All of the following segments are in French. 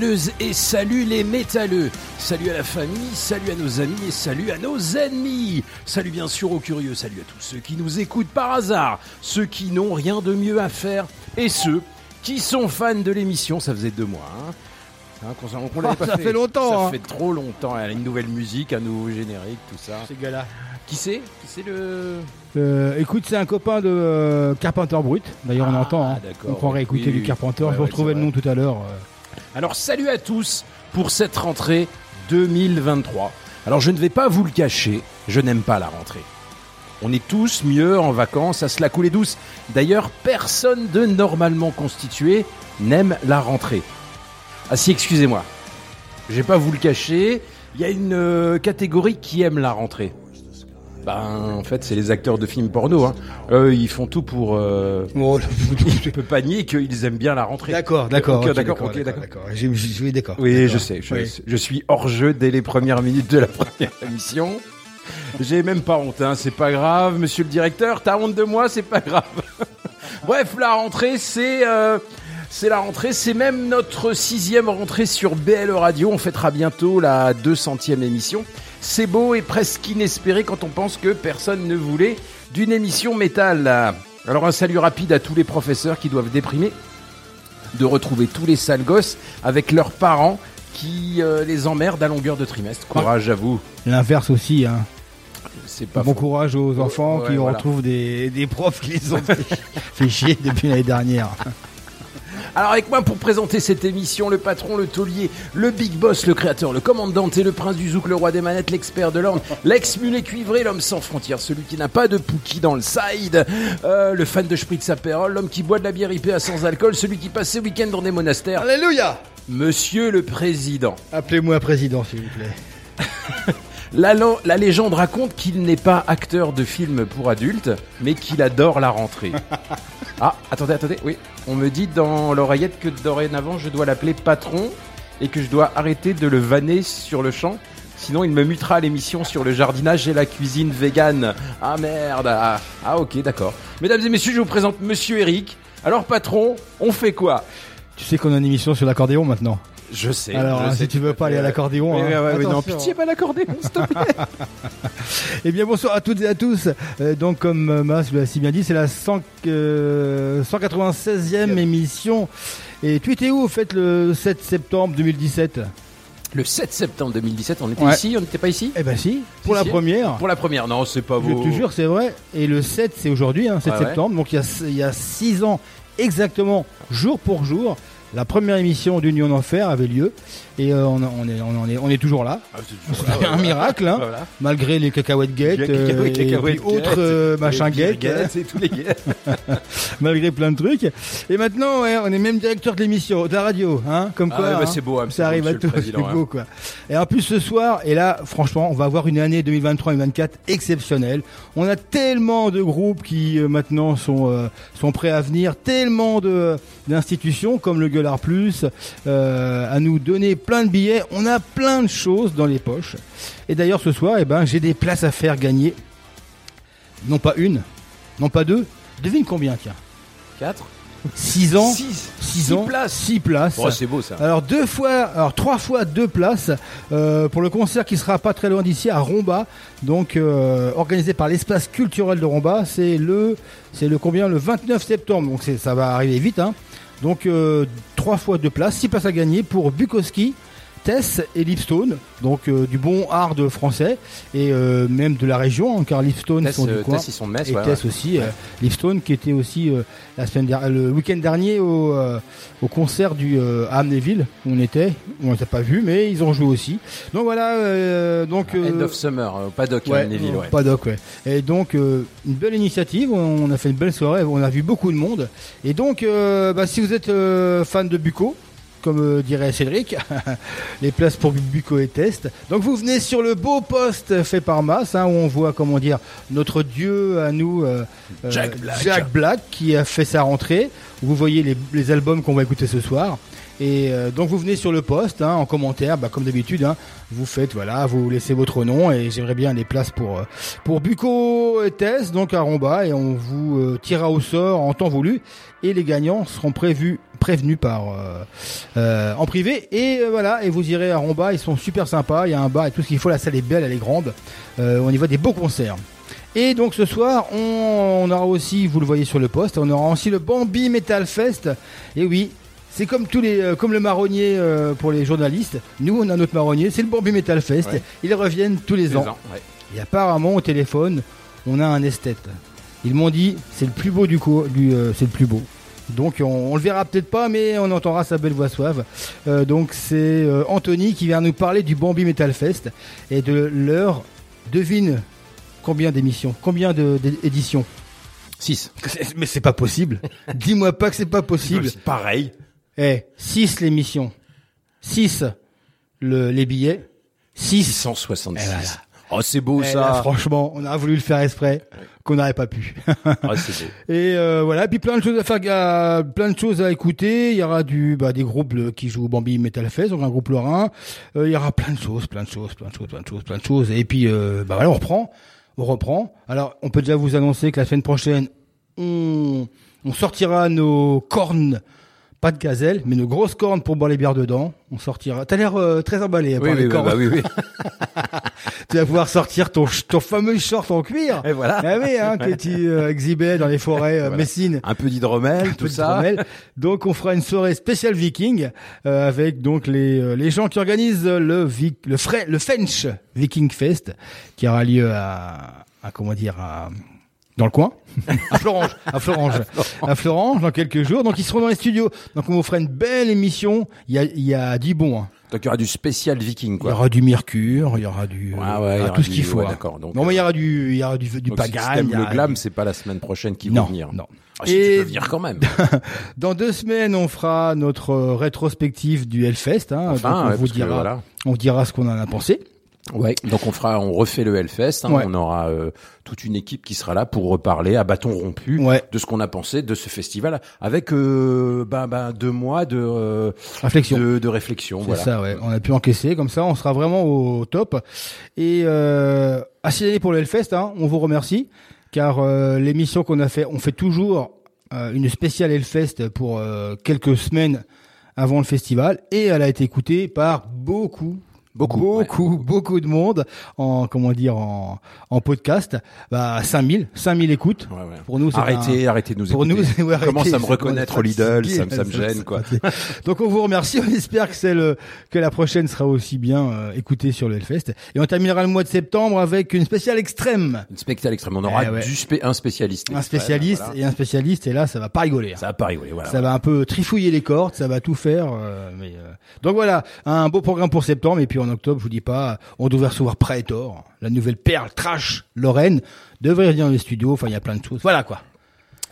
Métalleuses et salut les métalleux. Salut à la famille, salut à nos amis et salut à nos ennemis. Salut bien sûr aux curieux, salut à tous ceux qui nous écoutent par hasard, ceux qui n'ont rien de mieux à faire et ceux qui sont fans de l'émission. Ça faisait deux mois. Hein. Hein, pas Ça fait longtemps, Ça hein. fait trop longtemps. Elle a une nouvelle musique, un nouveau générique, tout ça. Ces gars-là. Qui c'est? Qui c'est le Euh, écoute, c'est un copain de euh, Carpenter Brut. D'ailleurs, on Ah, entend. hein. On pourrait écouter Oui, du. Carpenter. Ouais, Je vous ouais, retrouvais le nom tout à l'heure. euh. Alors salut à tous pour cette rentrée 2023. Alors je ne vais pas vous le cacher, je n'aime pas la rentrée. On est tous mieux en vacances à se la couler douce. D'ailleurs, personne de normalement constitué n'aime la rentrée. Ah si, excusez-moi. Je vais pas vous le cacher, il y a une euh, catégorie qui aime la rentrée. Ben, en fait, c'est les acteurs de films porno. Hein. Eux, ils font tout pour... Euh... je peux pas nier qu'ils aiment bien la rentrée. D'accord, d'accord. Ok, d'accord, ok, d'accord. J'ai- j'ai- Oui, d'accord. Oui, je sais. Je, Oui. je suis hors jeu dès les premières minutes de la première émission. J'ai même pas honte, hein, c'est pas grave, monsieur le directeur, t'as honte de moi, c'est pas grave. Bref, la rentrée, c'est euh, c'est la rentrée, c'est même notre sixième rentrée sur BL Radio. On fêtera bientôt la 200e émission. C'est beau et presque inespéré quand on pense que personne ne voulait d'une émission métal. Alors un salut rapide à tous les professeurs qui doivent déprimer de retrouver tous les sales gosses avec leurs parents qui euh, les emmerdent à longueur de trimestre. Courage à vous. L'inverse aussi. Hein. C'est pas bon faux. courage aux enfants ouais, qui voilà. retrouvent des, des profs qui les ont fait, fait chier depuis l'année dernière. Alors avec moi pour présenter cette émission, le patron, le taulier, le big boss, le créateur, le commandant et le prince du zouk, le roi des manettes, l'expert de l'orne, l'ex-mulet cuivré, l'homme sans frontières, celui qui n'a pas de pouki dans le side, euh, le fan de Spritz Aperol, l'homme qui boit de la bière IPA sans alcool, celui qui passe ses week-ends dans des monastères, Alléluia monsieur le président. Appelez-moi président, s'il vous plaît. La, légende raconte qu'il n'est pas acteur de films pour adultes, mais qu'il adore la rentrée. Ah, attendez, attendez, oui. On me dit dans l'oreillette que dorénavant je dois l'appeler patron et que je dois arrêter de le vanner sur le champ. Sinon, il me mutera à l'émission sur le jardinage et la cuisine végane. Ah merde. Ah, ah, ok, d'accord. Mesdames et messieurs, je vous présente Monsieur Eric. Alors, patron, on fait quoi? Tu sais qu'on a une émission sur l'accordéon maintenant. Je sais. Alors, je hein, sais si tu veux pas aller à l'accordéon, Oui, hein, oui, oui, non, pitié, pas l'accordéon, s'il te plaît. Eh bien bonsoir à toutes et à tous. Euh, donc comme euh, Mas l'a si bien dit, c'est la 100, euh, 196e émission. Et tu étais où au fait le 7 septembre 2017 Le 7 septembre 2017, on était Ouais. ici, on n'était pas ici Eh ben si, pour Si, la si. première. Pour la première, non, c'est pas Je beau. te jure, c'est vrai. Et le 7, c'est aujourd'hui, hein, 7 Ouais, ouais. septembre. Donc il y a, il y a 6 ans exactement, jour pour jour. La première émission d'Union d'Enfer avait lieu et euh, on, on est, on, en est, on est toujours là. Ah, c'est toujours là, un miracle, hein, Voilà. malgré les cacahuètes guettes Les euh, et puis autres guettes, euh, machins guettes, guettes et tous les guettes. malgré plein de trucs. Et maintenant, ouais, on est même directeur de l'émission, de la radio, hein, comme Ah quoi. ouais, bah, hein, c'est beau, hein, ça arrive à le c'est beau quoi. Et en plus ce soir, et là, franchement, on va avoir une année 2023-2024 exceptionnelle. On a tellement de groupes qui euh, maintenant sont euh, sont prêts à venir, tellement de d'institutions comme le Plus euh, à nous donner plein de billets. On a plein de choses dans les poches. Et d'ailleurs ce soir, eh ben, j'ai des places à faire gagner. Non pas une, non pas deux. Devine combien, tiens. 4 6 ans. 6 6 ans. places. 6 places. Oh, c'est beau ça. Alors deux fois, alors trois fois deux places euh, pour le concert qui sera pas très loin d'ici à Romba, donc euh, organisé par l'espace culturel de Romba. C'est le, c'est le combien? Le 29 septembre. Donc ça va arriver vite. Hein. Donc euh, trois fois deux places, six places à gagner pour Bukowski. Tess et Lipstone, donc euh, du bon hard français et euh, même de la région, hein, car Lipstone Tess, sont du euh, coin. Tess, ils sont de Metz, Et ouais, Tess ouais. aussi, Lipstone qui était aussi la semaine dernière, le week-end dernier au, au concert du à Amnéville où on était, on les a pas vu, mais ils ont joué aussi. Donc voilà, donc euh, End of Summer, au paddock, à Neville, ouais. Paddock, ouais. Et donc une belle initiative, on a fait une belle soirée, on a vu beaucoup de monde. Et donc, bah, si vous êtes fan de Buco. Comme euh, dirait Cédric, les places pour Buco et Test. Donc vous venez sur le beau poste fait par Mass, hein, où on voit comment dire notre dieu à nous, euh, euh, Jack Black. Jack Black, qui a fait sa rentrée. Vous voyez les, les albums qu'on va écouter ce soir. Et euh, donc vous venez sur le poste hein, en commentaire, bah, comme d'habitude. Hein, vous faites voilà, vous laissez votre nom et j'aimerais bien les places pour euh, pour Buco et Tess, donc à Romba, et on vous euh, tirera au sort en temps voulu. Et les gagnants seront prévus prévenus par euh, euh, en privé et euh, voilà et vous irez à Romba ils sont super sympas il y a un bar et tout ce qu'il faut la salle est belle elle est grande on y voit des beaux concerts et donc ce soir, on, on aura aussi, vous le voyez sur le poste, on aura aussi le Bambi Metal Fest. Et oui, c'est comme tous les, comme le marronnier pour les journalistes. Nous, on a notre marronnier, c'est le Bambi Metal Fest. Ouais. Ils reviennent tous les ans. ans, ouais. Et apparemment, au téléphone, on a un esthète. Ils m'ont dit, c'est le plus beau du coup, du, c'est le plus beau. Donc on, on le verra peut-être pas, mais on entendra sa belle voix suave. Euh, donc c'est euh, Anthony qui vient nous parler du Bambi Metal Fest et de leur devine combien d'émissions, combien d'éditions. 6. Mais c'est pas possible. Dis-moi pas que c'est pas possible. Pareil. Eh, 6 l'émission, 6 le, les billets, 6 666. Eh, voilà. Oh, c'est beau Eh, ça. là, franchement, on a voulu le faire exprès, qu'on n'aurait pas pu. C'est beau. Et euh, voilà, puis plein de choses à faire, plein de choses à écouter. Il y aura du, bah, des groupes qui jouent Bambi Metal Fest, donc un groupe lorrain. Euh, il y aura plein de choses, plein de choses, plein de choses, plein de choses, plein de choses. Et puis, euh, bah voilà, on reprend, on reprend. Alors, on peut déjà vous annoncer que la semaine prochaine, on, on sortira nos cornes. Pas de gazelle, mais nos grosses cornes pour boire les bières dedans. On sortira. T'as l'air euh, très emballé Oui, par oui, les oui, cornes. bah oui, oui. Tu vas pouvoir sortir ton, ton fameux short en cuir. Et voilà. Ah oui, hein, que tu euh, exhibais dans les forêts euh, Voilà. messines. Un peu d'hydromel, tout peu ça. Donc on fera une soirée spéciale Viking euh, avec donc les euh, les gens qui organisent le Vic, le Fre le French Viking Fest qui aura lieu à, à comment dire à dans le coin, à Florange, à Florange, à Florange dans quelques jours. Donc ils seront dans les studios. Donc on vous fera une belle émission. Il y a il y a du bon. hein. Donc il y aura du spécial viking, Il y quoi. aura du mercure, il y aura du euh, Ouais, ouais, il y ah, aura tout ce qu'il faut. ouais, d'accord. Donc, non mais il y euh, aura du il y aura du du Donc, si le glam, c'est pas la semaine prochaine Non, vont venir. non. Ah, si tu Et- peux venir quand même. Dans deux semaines, on fera notre euh, rétrospective du Hellfest. Hein, Enfin, Donc, on vous parce que, dira, voilà. on vous dira ce qu'on en a pensé. Ouais. Donc on fera, on refait le Hellfest. Hein, Ouais. On aura euh, toute une équipe qui sera là pour reparler à bâton rompu Ouais. de ce qu'on a pensé de ce festival, avec euh, ben, ben, deux mois de euh, Réflexion. de, de réflexion. Voilà. ça, ouais. On a pu encaisser comme ça, on sera vraiment au top. Et euh, à signaler pour le Hellfest, hein, on vous remercie car euh, l'émission qu'on a fait, on fait toujours euh, une spéciale Hellfest pour euh, quelques semaines avant le festival et elle a été écoutée par beaucoup, Beaucoup, beaucoup, beaucoup de monde en comment dire en, en podcast. Bah 5000, 5000 écoutes. Ouais, ouais. Pour nous, Arrêtez, un- arrêtez de nous pour écouter. nous, ouais, arrêtez, Commence à me ça reconnaître au Lidl, ça, me- ça me gêne, quoi. Donc on vous remercie, on espère que c'est le que la prochaine sera aussi bien euh, écoutée sur le Hellfest. Et on terminera le mois de septembre avec une spéciale extrême. Une spectacle extrême. On aura Eh du spé- un spécialiste. Un spécialiste voilà. et un spécialiste et là ça va pas rigoler. hein. Ça va pas rigoler, voilà. Ça va un peu trifouiller les cordes, ça va tout faire. euh, mais euh, donc voilà, un beau programme pour septembre et puis en octobre, je vous dis pas, on devrait recevoir Praetor, la nouvelle perle trash Lorraine, devrait venir dans les studios. Enfin, il y a plein de choses. Voilà quoi.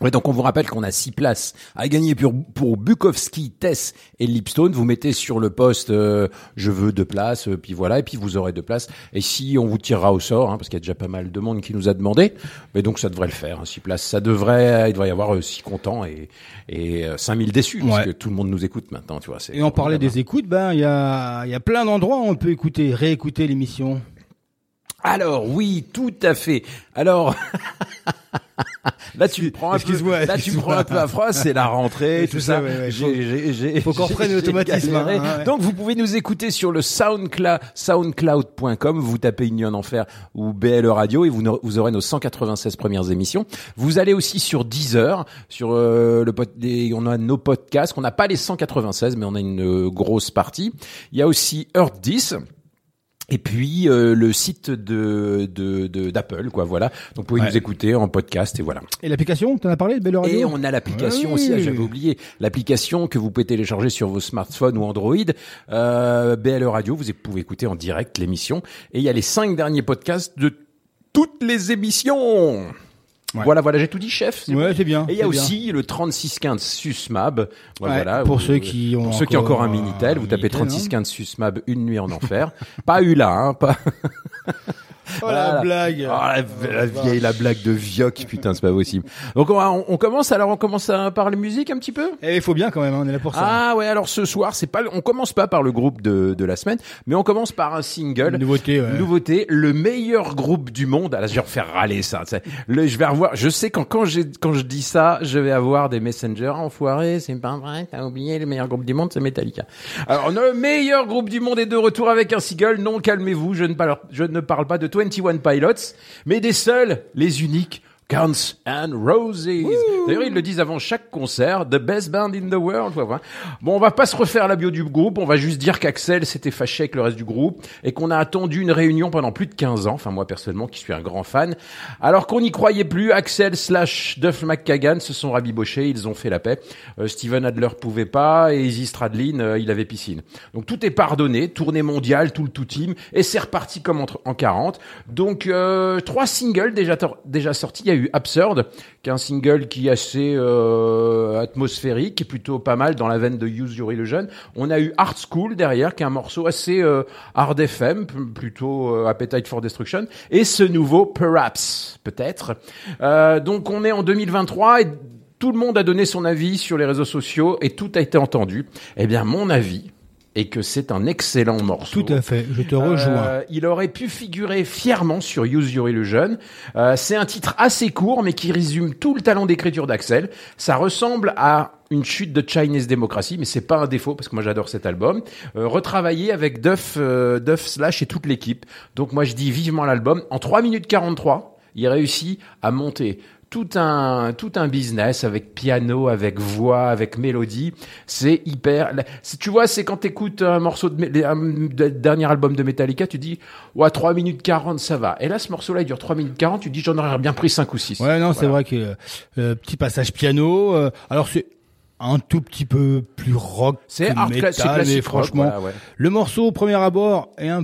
Ouais, donc on vous rappelle qu'on a six places à gagner pour, pour Bukowski, Tess et Lipstone. Vous mettez sur le poste euh, je veux deux places, euh, puis voilà, et puis vous aurez deux places. Et si on vous tirera au sort, hein, parce qu'il y a déjà pas mal de monde qui nous a demandé, mais donc ça devrait le faire. hein, six places, ça devrait, il devrait y avoir euh, six contents et, et euh, 5000 déçus, Ouais. parce que tout le monde nous écoute maintenant, tu vois. Et on parlait des écoutes, ben il y a il y a plein d'endroits où on peut écouter, réécouter l'émission. Alors oui, tout à fait. Alors là tu me prends un peu, là tu me prends un peu à froid, c'est la rentrée, tout ça. ça, ouais, ouais, J'ai- j'ai- j'ai- faut qu'on reprenne l'automatisme, hein, ouais. Donc vous pouvez nous écouter sur le SoundCloud, soundcloud.com. Vous tapez Nuit en Enfer ou BLE Radio et vous, aurez nos 196 premières émissions. Vous allez aussi sur Deezer, sur euh, le on a nos podcasts. On n'a pas les 196, mais on a une euh, grosse partie. Il y a aussi Earth 10. Et puis euh, le site de de de- d'Apple quoi voilà. Donc vous pouvez Ouais. nous écouter en podcast et voilà. Et l'application, t'en as parlé, Belle Radio et on a l'application Oui. aussi ah, j'avais oublié. L'application que vous pouvez télécharger sur vos smartphones ou Android. Euh, BLE Radio vous pouvez écouter en direct l'émission. Et il y a les cinq derniers podcasts de toutes les émissions Ouais. voilà voilà j'ai tout dit chef c'est Ouais, c'est bien. et il y a c'est bien. aussi le 3615 SUSMAB. Voilà, Ouais, voilà, pour ceux qui ont pour ceux qui ont encore un Minitel, un vous tapez Minitel, hein. 3615 SUSMAB une nuit en enfer. pas eu là, hein, pas. Oh la blague. Oh, la, la vieille, la blague de Vioc, putain, c'est pas possible. Donc on, on, on commence alors, on commence à parler musique un petit peu? Et il faut bien quand même, hein, on est là pour ça. Ah ouais, alors ce soir, c'est pas, on commence pas par le groupe de, de la semaine, mais on commence par un single. Nouveauté, ouais. Nouveauté, le meilleur groupe du monde. Ah, là, je vais refaire râler ça. Le, je vais revoir. Je sais quand quand j'ai quand je dis ça, je vais avoir des messengers enfoirés. C'est pas vrai. T'as oublié le meilleur groupe du monde, c'est Metallica. Alors le meilleur groupe du monde est de retour avec un single. Non, calmez-vous. Je ne parle je ne parle pas de 21 Pilots, mais des seuls, les uniques. Guns and Roses. D'ailleurs, ils le disent avant chaque concert. The best band in the world. Bon, on va pas se refaire la bio du groupe. On va juste dire qu'Axel s'était fâché avec le reste du groupe et qu'on a attendu une réunion pendant plus de 15 ans. Enfin, moi, personnellement, qui suis un grand fan. Alors qu'on n'y croyait plus, Axel slash Duff McKagan se sont rabibochés. Ils ont fait la paix. Euh, Steven Adler pouvait pas et Izzy Stradlin, euh, il avait piscine. Donc tout est pardonné. Tournée mondiale, tout le tout team. Et c'est reparti comme entre, en 40. Donc, euh, trois singles déjà, déjà sortis. Il y a eu Absurd, qui est un single qui est assez euh, atmosphérique, qui est plutôt pas mal dans la veine de Use Your Illusion. On a eu Art School derrière, qui est un morceau assez euh, hard FM, plutôt euh, Appetite for Destruction, et ce nouveau Perhaps, peut-être. Donc on est en 2023 et tout le monde a donné son avis sur les réseaux sociaux et tout a été entendu. Eh bien, mon avis est que c'est un excellent morceau. Tout à fait, je te rejoins. Euh, il aurait pu figurer fièrement sur Use Your Illusion. Euh, c'est un titre assez court, mais qui résume tout le talent d'écriture d'Axel. Ça ressemble à une chute de Chinese Democracy, mais c'est pas un défaut parce que moi j'adore cet album. Euh, retravaillé avec Duff, euh, Duff Slash et toute l'équipe. Donc moi je dis vivement l'album. En 3 minutes 43, il réussit à monter tout un tout un business avec piano, avec voix, avec mélodie. C'est hyper. Tu vois, c'est quand t'écoutes un morceau de, un de- dernier album de Metallica, tu dis ouais 3 minutes 40 ça va. Et là ce morceau-là il dure 3 minutes 40, tu dis j'en aurais bien pris 5 ou 6. Ouais, non, c'est vrai que euh, euh, petit passage piano. euh, alors c'est un tout petit peu plus rock. C'est art métal, mais rock, franchement, voilà, ouais. le morceau au premier abord est un.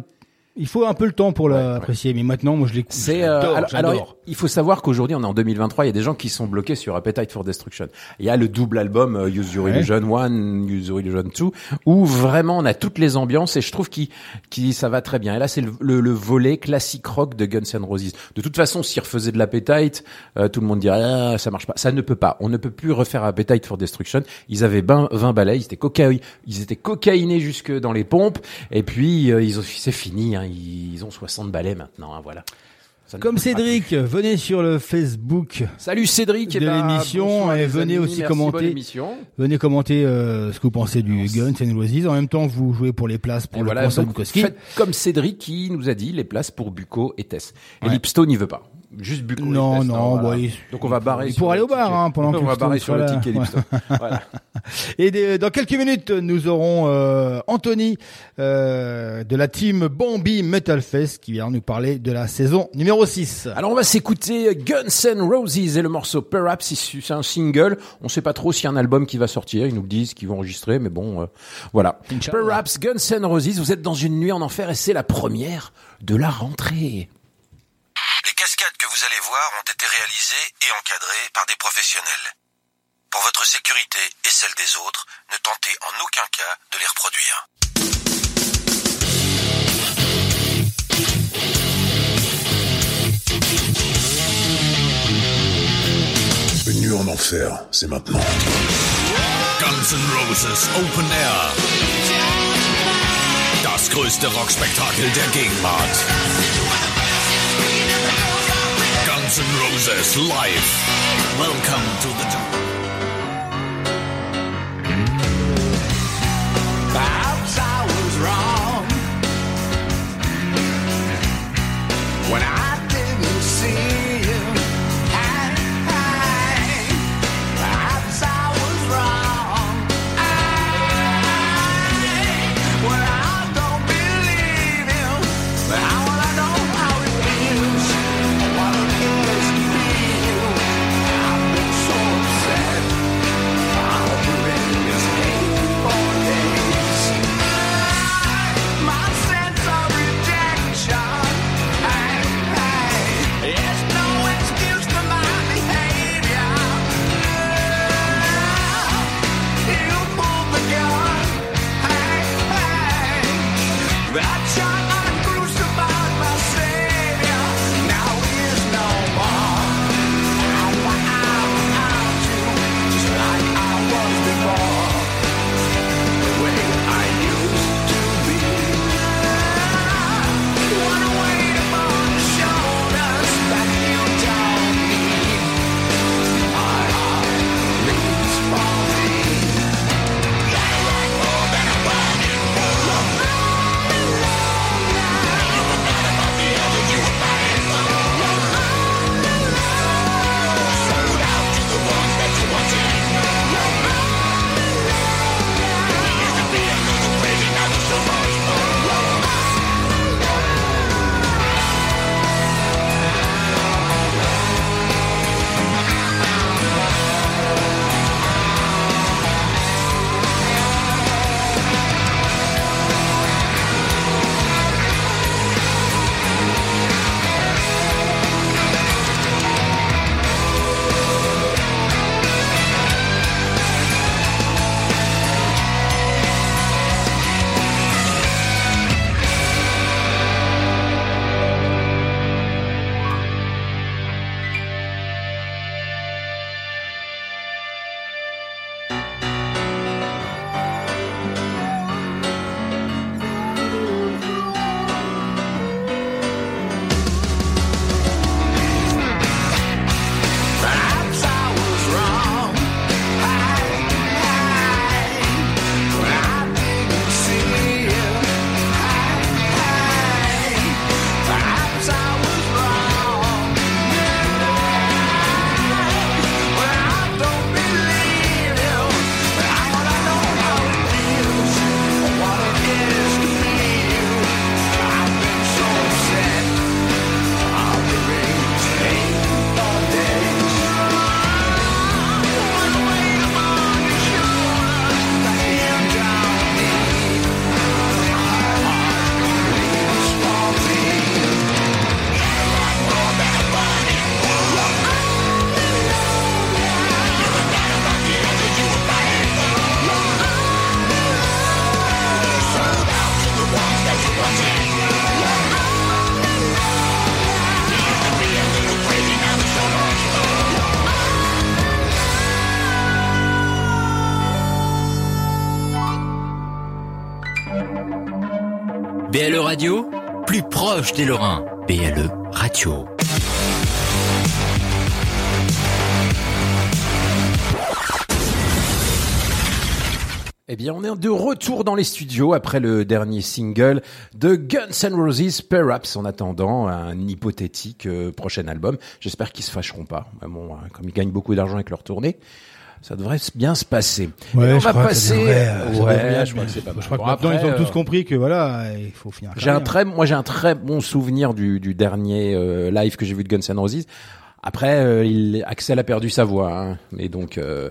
Il faut un peu le temps pour l'apprécier, mais maintenant, moi, je l'écoute. C'est euh, alors, il faut savoir qu'aujourd'hui on est en 2023, il y a des gens qui sont bloqués sur Appetite for Destruction. Il y a le double album euh, Use Your. Illusion 1, Use Your Illusion 2 où vraiment on a toutes les ambiances et je trouve qu'il qui ça va très bien. Et là c'est le, le, le volet classique rock de Guns N' Roses. De toute façon, s'ils refaisaient de l'Appetite, euh, tout le monde dirait ah, ça marche pas. Ça ne peut pas. On ne peut plus refaire Appetite for Destruction. Ils avaient 20, 20 balais, ils étaient cocaï, ils étaient cocaïnés jusque dans les pompes et puis euh, ils ont c'est fini hein. ils ont 60 balais maintenant hein, voilà. Comme Cédric, venez sur le Facebook, Salut Cédric. eh de ben, l'émission, et venez amis, aussi merci, commenter. venez commenter euh, ce que vous pensez du Guns N' Roses. En même temps, vous jouez pour les places pour Et le voilà, concert Bukowski. faites comme Cédric qui nous a dit les places pour Bucco et Tess. Et Ouais. Lipsto n'y veut pas. Juste Bucco Non, non, voilà. bon, il- Donc on va barrer. il sur pourra le aller au bar, ticket. hein, pendant que On va barrer sur le là. ticket voilà. Et des- dans quelques minutes, nous aurons euh, Anthony euh, de la team Bambi Metal Fest qui vient nous parler de la saison numéro 6. Alors on va s'écouter Guns N' Roses et le morceau Perhaps, issu- c'est un single. On sait pas trop s'il y a un album qui va sortir. Ils nous le disent qu'ils vont enregistrer, mais bon, euh, voilà. Inch'Allah. Perhaps, Guns N' Roses, vous êtes dans une nuit en enfer et c'est la première de la rentrée. Vous allez voir ont été réalisées et encadrées par des professionnels. Pour votre sécurité et celle des autres, ne tentez en aucun cas de les reproduire. Une nuit en enfer, c'est maintenant. Guns N' Roses Open Air. Das größte Rockspektakel der Gegenwart. Guns N' Roses live. Welcome to the. Perhaps I was wrong when I didn't see proche des BLE Radio. Eh bien, on est de retour dans les studios après le dernier single de Guns N' Roses, Perhaps, en attendant un hypothétique euh, prochain album. J'espère qu'ils se fâcheront pas. Bon, hein, comme ils gagnent beaucoup d'argent avec leur tournée, ça devrait bien se passer. Ouais, on je va que passer. devrait, euh, ça ouais, devrait, je crois que c'est pas mal. Je crois que Bon, maintenant, après, ils ont tous euh, compris que voilà, il faut finir. J'ai un très, moi j'ai un très bon souvenir du, du dernier euh, live que j'ai vu de Guns N' Roses. Après, euh, il, Axel a perdu sa voix, hein, mais donc euh,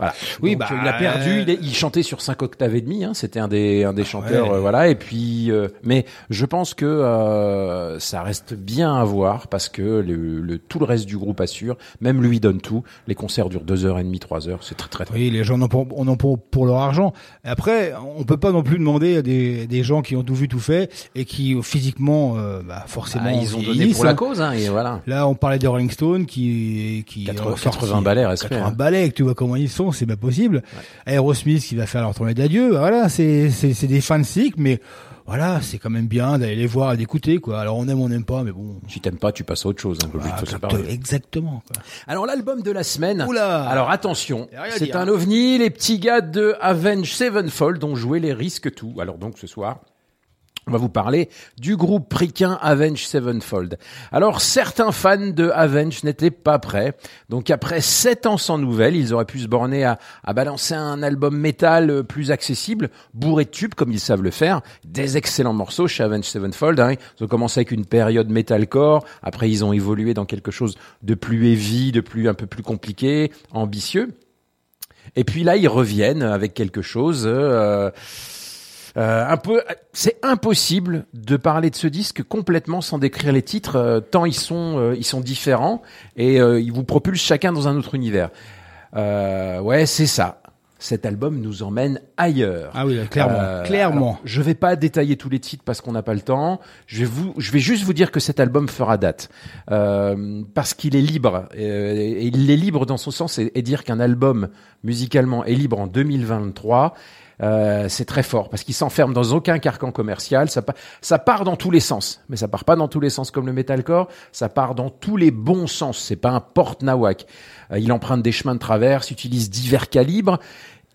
voilà. Oui, Donc, bah, il a perdu. Il, est- il chantait sur cinq octaves et demi. Hein, C'était un des un des chanteurs, ouais. euh, voilà. Et puis, euh, mais je pense que euh, ça reste bien à voir parce que le, le tout le reste du groupe assure. Même lui donne tout. Les concerts durent deux heures et demie, trois heures. C'est très très. très Oui, les gens en ont pour, on en pour, pour leur argent. Après, on peut pas non plus demander à des, des gens qui ont tout vu, tout fait et qui euh, physiquement, euh, bah, forcément, Ah, ils ont donné pour la hein. cause, hein, et voilà. Là, on parlait des Rolling Stones qui, qui 80 ont sorti 80 balais, respect, 80 hein. balais, tu vois comment ils sont, c'est pas possible. Aerosmith qui va faire leur tournée d'adieu, voilà, c'est, c'est, c'est des fans de cycle, mais voilà, c'est quand même bien d'aller les voir et d'écouter, quoi. Alors on aime, on n'aime pas, mais bon. Si t'aimes pas, tu passes à autre chose. Hein, Ah, exactement, quoi. Alors l'album de la semaine. Oula Alors attention, c'est un hein. ovni. Les petits gars de Avenge Sevenfold ont joué les risques tout. Alors donc ce soir. On va vous parler du groupe ricain Avenge Sevenfold. Alors certains fans de Avenge n'étaient pas prêts. Donc après sept ans sans nouvelles, ils auraient pu se borner à, à balancer un album métal euh, plus accessible, bourré de tubes comme ils savent le faire. Des excellents morceaux chez Avenge Sevenfold. Hein. Ils ont commencé avec une période metalcore. Après ils ont évolué dans quelque chose de plus heavy, de plus un peu plus compliqué, ambitieux. Et puis là, ils reviennent avec quelque chose. euh, euh, un peu, c'est impossible de parler de ce disque complètement sans décrire les titres, euh, tant ils sont, euh, ils sont différents et euh, ils vous propulsent chacun dans un autre univers. Euh, ouais, c'est ça. Cet album nous emmène ailleurs. Ah oui, clairement, Euh, clairement. alors, je vais pas détailler tous les titres parce qu'on n'a pas le temps. Je vais vous, je vais juste vous dire que cet album fera date euh, parce qu'il est libre. euh, et il est libre dans son sens et, et dire qu'un album musicalement est libre en 2023. Euh, c'est très fort parce qu'il s'enferme dans aucun carcan commercial. Ça, pa- ça part dans tous les sens, mais ça part pas dans tous les sens comme le metalcore. Ça part dans tous les bons sens. C'est pas un porte-nawak. Euh, il emprunte des chemins de traverse, utilise divers calibres,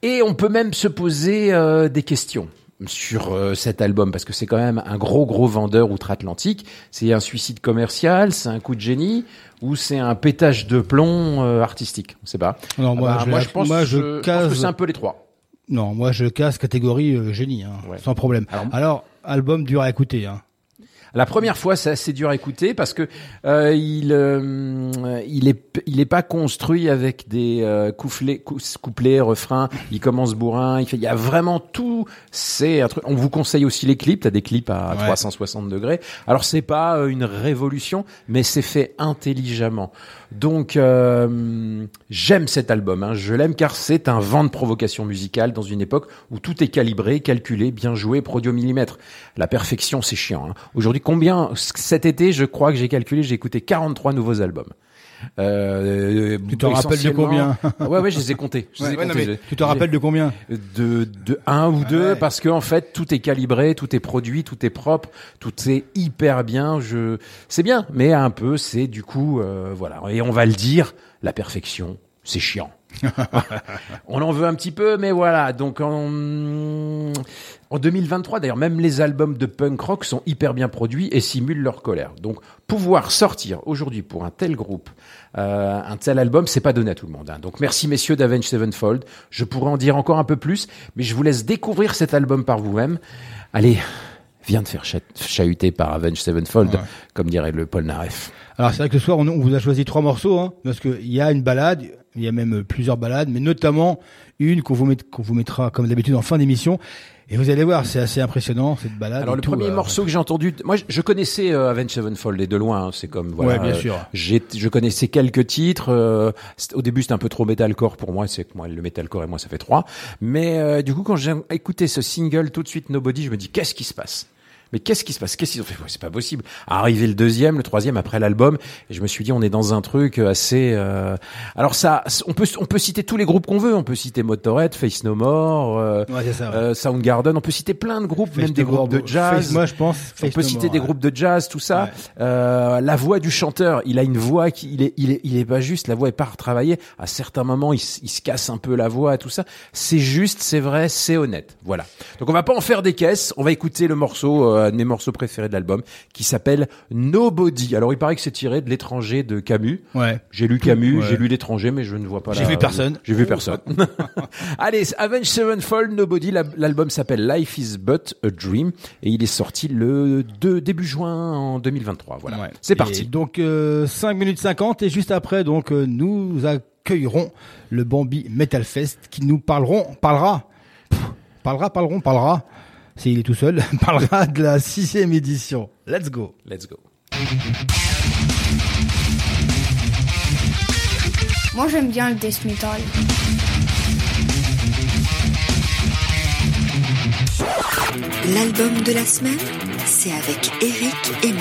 et on peut même se poser euh, des questions sur euh, cet album parce que c'est quand même un gros gros vendeur outre-Atlantique. C'est un suicide commercial, c'est un coup de génie ou c'est un pétage de plomb euh, artistique. On sait pas. Non, moi, Ah bah, je, moi je pense, moi, je je pense que c'est un peu les trois. Non, moi je casse catégorie euh, génie, hein, Ouais. sans problème. Alors- Alors, album dur à écouter. Hein. La première fois, c'est assez dur à écouter parce que euh, il euh, il est il est pas construit avec des euh, couplets, cou- couplets, refrains. Il commence bourrin. Il fait. Il y a vraiment tout. C'est un truc. On vous conseille aussi les clips. T'as des clips à Ouais. 360 degrés. Alors c'est pas euh, une révolution, mais c'est fait intelligemment. Donc euh, j'aime cet album. Hein. Je l'aime car c'est un vent de provocation musicale dans une époque où tout est calibré, calculé, bien joué, produit au millimètre. La perfection, c'est chiant. Hein. Aujourd'hui, combien cet été, je crois que j'ai calculé, j'ai écouté 43 nouveaux albums. Euh, Tu te rappelles de combien Ouais, ouais, je les ai comptés. Je les ai Ouais, ouais, non, comptés. mais tu te rappelles de combien de, de un ou deux Ouais. parce que en fait tout est calibré, tout est produit, tout est propre, tout est hyper bien. Je c'est bien, mais un peu c'est du coup euh, voilà et on va le dire la perfection c'est chiant. on en veut un petit peu, mais voilà. Donc en, en 2023, d'ailleurs, même les albums de punk rock sont hyper bien produits et simulent leur colère. Donc pouvoir sortir aujourd'hui pour un tel groupe, euh, un tel album, c'est pas donné à tout le monde. hein. Donc merci messieurs d'Avenge Sevenfold. Je pourrais en dire encore un peu plus, mais je vous laisse découvrir cet album par vous-même. Allez, viens de faire cha- chahuter par Avenge Sevenfold, Ouais. comme dirait le Paul Naref. Alors c'est vrai que ce soir on, on vous a choisi trois morceaux, hein, parce qu'il y a une balade, il y a même euh, plusieurs balades, mais notamment une qu'on vous, met- vous mettra comme d'habitude en fin d'émission. Et vous allez voir, c'est assez impressionnant cette balade. Alors le tout, premier euh, morceau que j'ai entendu, moi je, connaissais euh, Avenged Sevenfold et de loin, hein, c'est comme voilà. Ouais, bien euh, sûr. j'ai- je connaissais quelques titres. euh, au début c'était un peu trop metalcore pour moi, c'est que moi le metalcore et moi ça fait trois. Mais euh, du coup quand j'ai écouté ce single tout de suite Nobody, je me dis qu'est-ce qui se passe? Mais qu'est-ce qui se passe? Qu'est-ce qu'ils ont fait? C'est pas possible. Arrivé le deuxième, le troisième après l'album, et je me suis dit, on est dans un truc assez. euh, Alors ça, on peut on peut citer tous les groupes qu'on veut. On peut citer Motorhead, Face No More, euh, Ouais, c'est ça. ouais. euh, Soundgarden. On peut citer plein de groupes, même des groupes de jazz. Face- moi, je pense. On peut No citer More, des ouais. groupes de jazz, tout ça. Euh, la voix du chanteur, il a une voix qui, il est, il est, il est pas juste. La voix est pas retravaillée. À certains moments, il, il se casse un peu la voix, tout ça. C'est juste, c'est vrai, c'est honnête. Voilà. Donc on va pas en faire des caisses. On va écouter le morceau, euh, un de mes morceaux préférés de l'album, qui s'appelle Nobody. Alors il paraît que c'est tiré de l'étranger de Camus. Ouais. J'ai lu Camus, Ouais. j'ai lu l'étranger, mais je ne vois pas. J'ai vu personne. J'ai vu personne. Allez, Avenged Sevenfold, Nobody. la- L'album s'appelle Life Is But a Dream et il est sorti le 2 début juin en 2023. Voilà. Ouais. C'est Et parti. donc euh, 5 minutes 50 et juste après donc euh, nous accueillerons le Bambi Metal Fest qui nous parleront parlera parlera parleront parlera s'il est tout seul parlera de la sixième édition. Let's go. Let's go. Moi j'aime bien le death metal. L'album de la semaine, c'est avec Eric et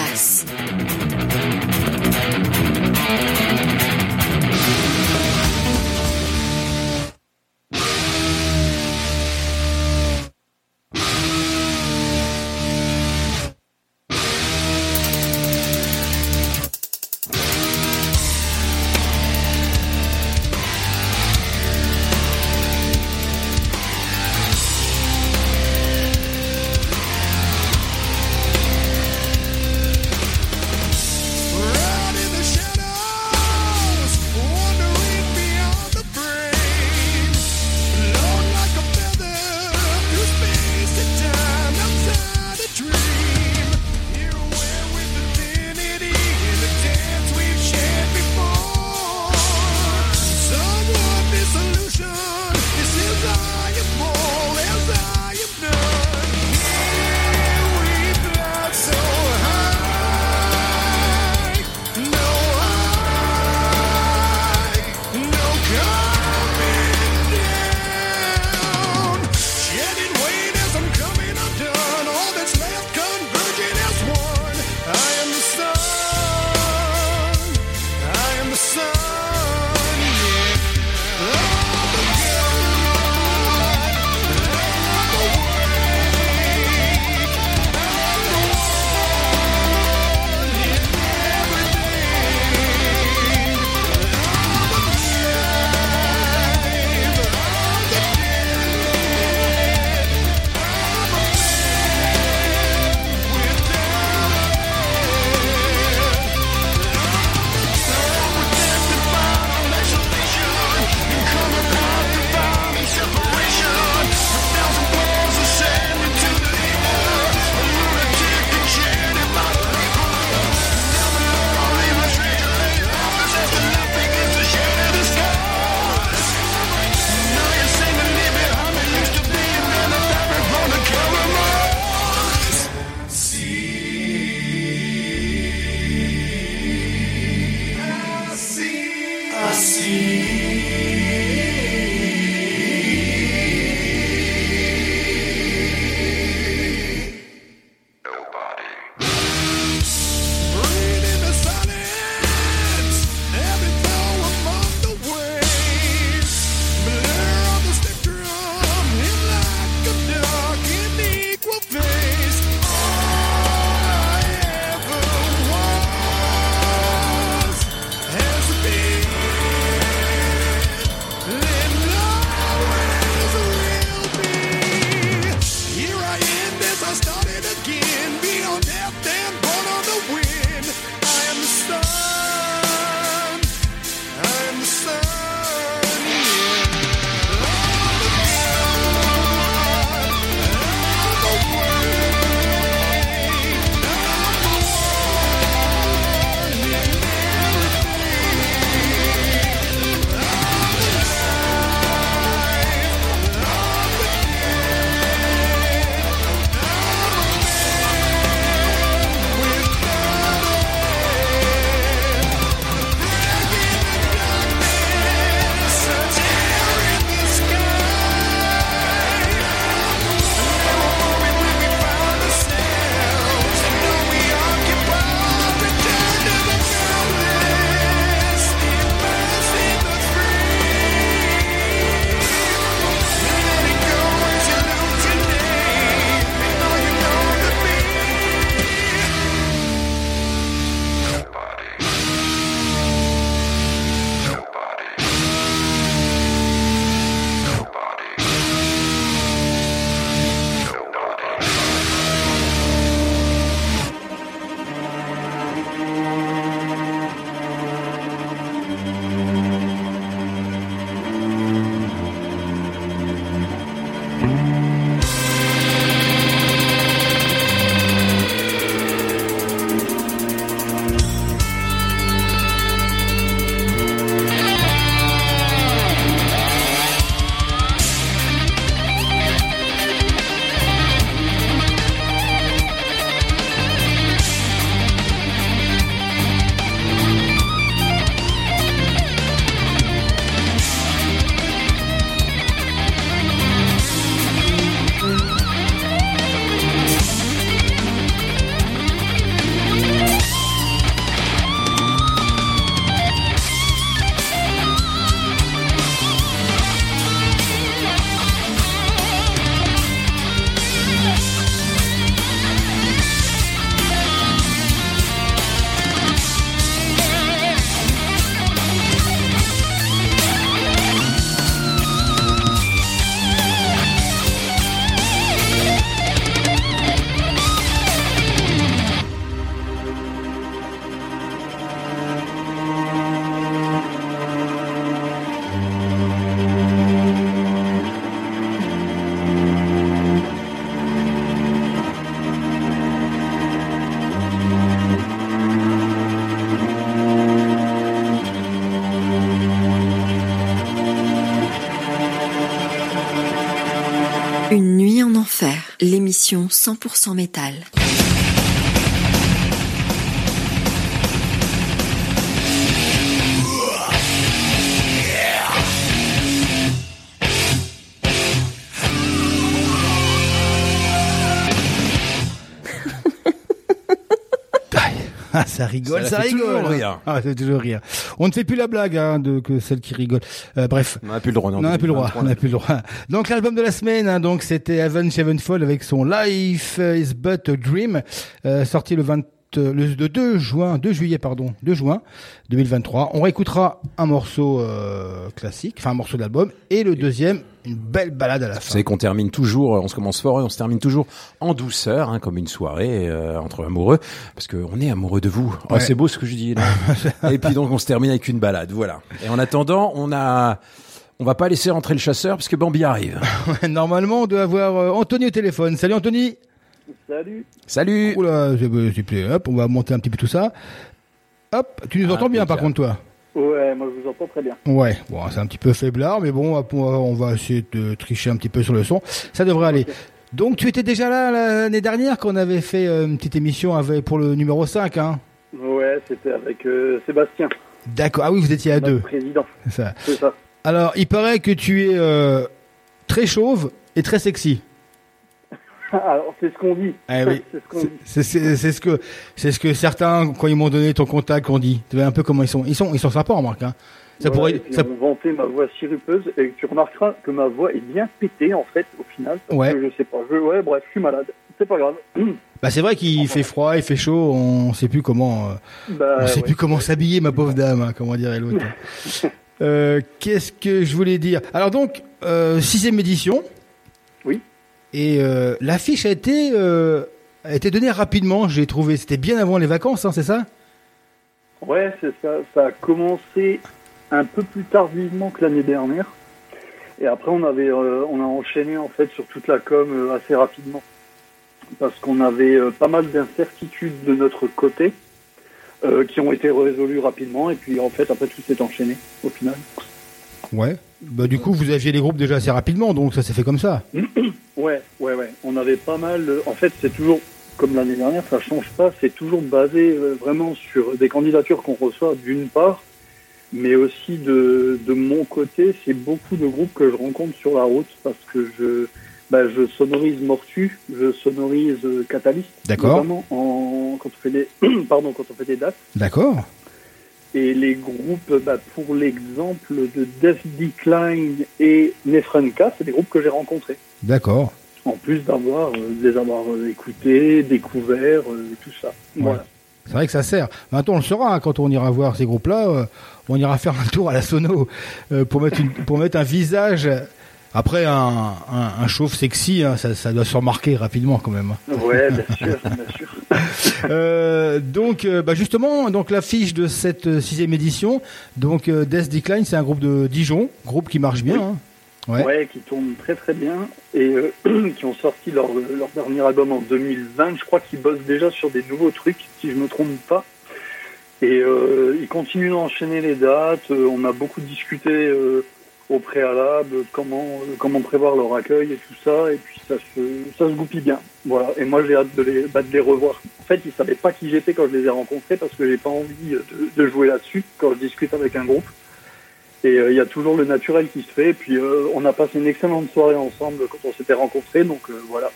enfer, l'émission 100% métal. Ah, ça rigole, Ça ça, rigole. toujours rire. Ah, c'est toujours rire. On ne fait plus la blague hein, de que celle qui rigole. Euh, bref. On n'a plus le droit. On n'a plus le droit. On n'a plus le droit. Donc l'album de la semaine, hein, donc c'était Avenged Sevenfold avec son Life is but a Dream, euh, sorti le 20 euh, le, le 2 juin, 2 juillet pardon, 2 juin 2023. On réécoutera un morceau euh, classique, enfin un morceau d'album, et le deuxième, une belle balade à la Vous fin. savez qu'on termine toujours, on se commence fort et on se termine toujours en douceur, hein, comme une soirée euh, entre amoureux, parce qu'on est amoureux de vous. Oh, Ouais. C'est beau ce que je dis. Là. et puis donc on se termine avec une balade, voilà. Et en attendant, on a, on va pas laisser rentrer le chasseur parce que Bambi arrive. Normalement, on doit avoir euh, Anthony au téléphone. Salut Anthony. Salut. Salut. Oula, j'ai j'ai plus- hop, on va monter un petit peu tout ça. Hop, tu nous Ah, entends bien par contre toi? Ouais, moi je vous entends très bien. Ouais, bon, c'est un petit peu faiblard, mais bon, on va- on va essayer de tricher un petit peu sur le son. Ça devrait aller. Donc, tu étais déjà là l'année dernière quand on avait fait euh, une petite émission avec, pour le numéro 5, hein? Ouais, c'était avec euh, Sébastien, D'accord. Ah oui, vous étiez à notre deux. président. C'est ça. C'est ça. Alors, il paraît que tu es euh, très chauve et très sexy. Alors, c'est ce qu'on dit. Ah oui. c'est ce que c'est ce que certains, quand ils m'ont donné ton contact, ont dit. Tu vois un peu comment ils sont. Ils sont, ils sont sympas, remarque. Hein. Ça Ouais, pourrait. ça- vantait ma voix sirupeuse et tu remarqueras que ma voix est bien pétée en fait au final. Parce Ouais. que je sais pas. Je, ouais, bref, je suis malade. C'est pas grave. Bah, c'est vrai qu'il fait froid, il fait chaud. On sait plus comment. euh, Bah, On sait ouais. plus comment s'habiller, ma pauvre dame, hein, comment dirait l'autre. Euh, Qu'est-ce que je voulais dire? Alors donc, euh, sixième édition. Et euh, l'affiche a été euh, a été donnée rapidement. J'ai trouvé, c'était bien avant les vacances, hein, c'est ça? Ouais, c'est ça. Ça a commencé un peu plus tardivement que l'année dernière. Et après, on avait, euh, on a enchaîné en fait sur toute la com euh, assez rapidement, parce qu'on avait pas mal d'incertitudes de notre côté qui ont été résolues rapidement. Et puis en fait, après tout s'est enchaîné au final. Ouais. Bah du coup, vous aviez les groupes déjà assez rapidement, donc ça s'est fait comme ça. Ouais, ouais, ouais. On avait pas mal. En fait, c'est toujours comme l'année dernière, ça change pas. C'est toujours basé euh, vraiment sur des candidatures qu'on reçoit d'une part, mais aussi de, de mon côté, c'est beaucoup de groupes que je rencontre sur la route parce que je, bah, je sonorise Mortu, je sonorise euh, Catalyst, D'accord. notamment en, quand on fait des, pardon, quand on fait des dates. D'accord. Et les groupes, bah, pour l'exemple de Death Decline et Nefrenka, c'est des groupes que j'ai rencontrés. D'accord. En plus d'avoir, euh, de les avoir euh, écoutés, découverts, euh, tout ça. Voilà. C'est vrai que ça sert. Maintenant, on le saura hein, quand on ira voir ces groupes-là. euh, on ira faire un tour à la sono pour mettre une, pour mettre un visage. Après, un, un, un chauve sexy, hein, ça, ça doit se remarquer rapidement quand même. hein. Ouais, bien sûr, bien sûr. Euh, donc, euh, bah justement, donc l'affiche de cette euh, sixième édition, donc euh, Death Decline, c'est un groupe de Dijon, groupe qui marche bien. hein. Ouais. Ouais. qui tournent très très bien et euh, qui ont sorti leur, leur dernier album en 2020. Je crois qu'ils bossent déjà sur des nouveaux trucs, si je me trompe pas. Et euh, ils continuent d'enchaîner les dates. On a beaucoup discuté euh, au préalable comment euh, comment prévoir leur accueil et tout ça. Et puis ça se ça se goupille bien. Voilà. Et moi j'ai hâte de les bah, de les revoir. En fait, ils savaient pas qui j'étais quand je les ai rencontrés parce que j'ai pas envie de, de jouer là-dessus quand je discute avec un groupe. Et euh, il y a toujours le naturel qui se fait. Et puis euh, on a passé une excellente soirée ensemble quand on s'était rencontrés. Donc euh, voilà.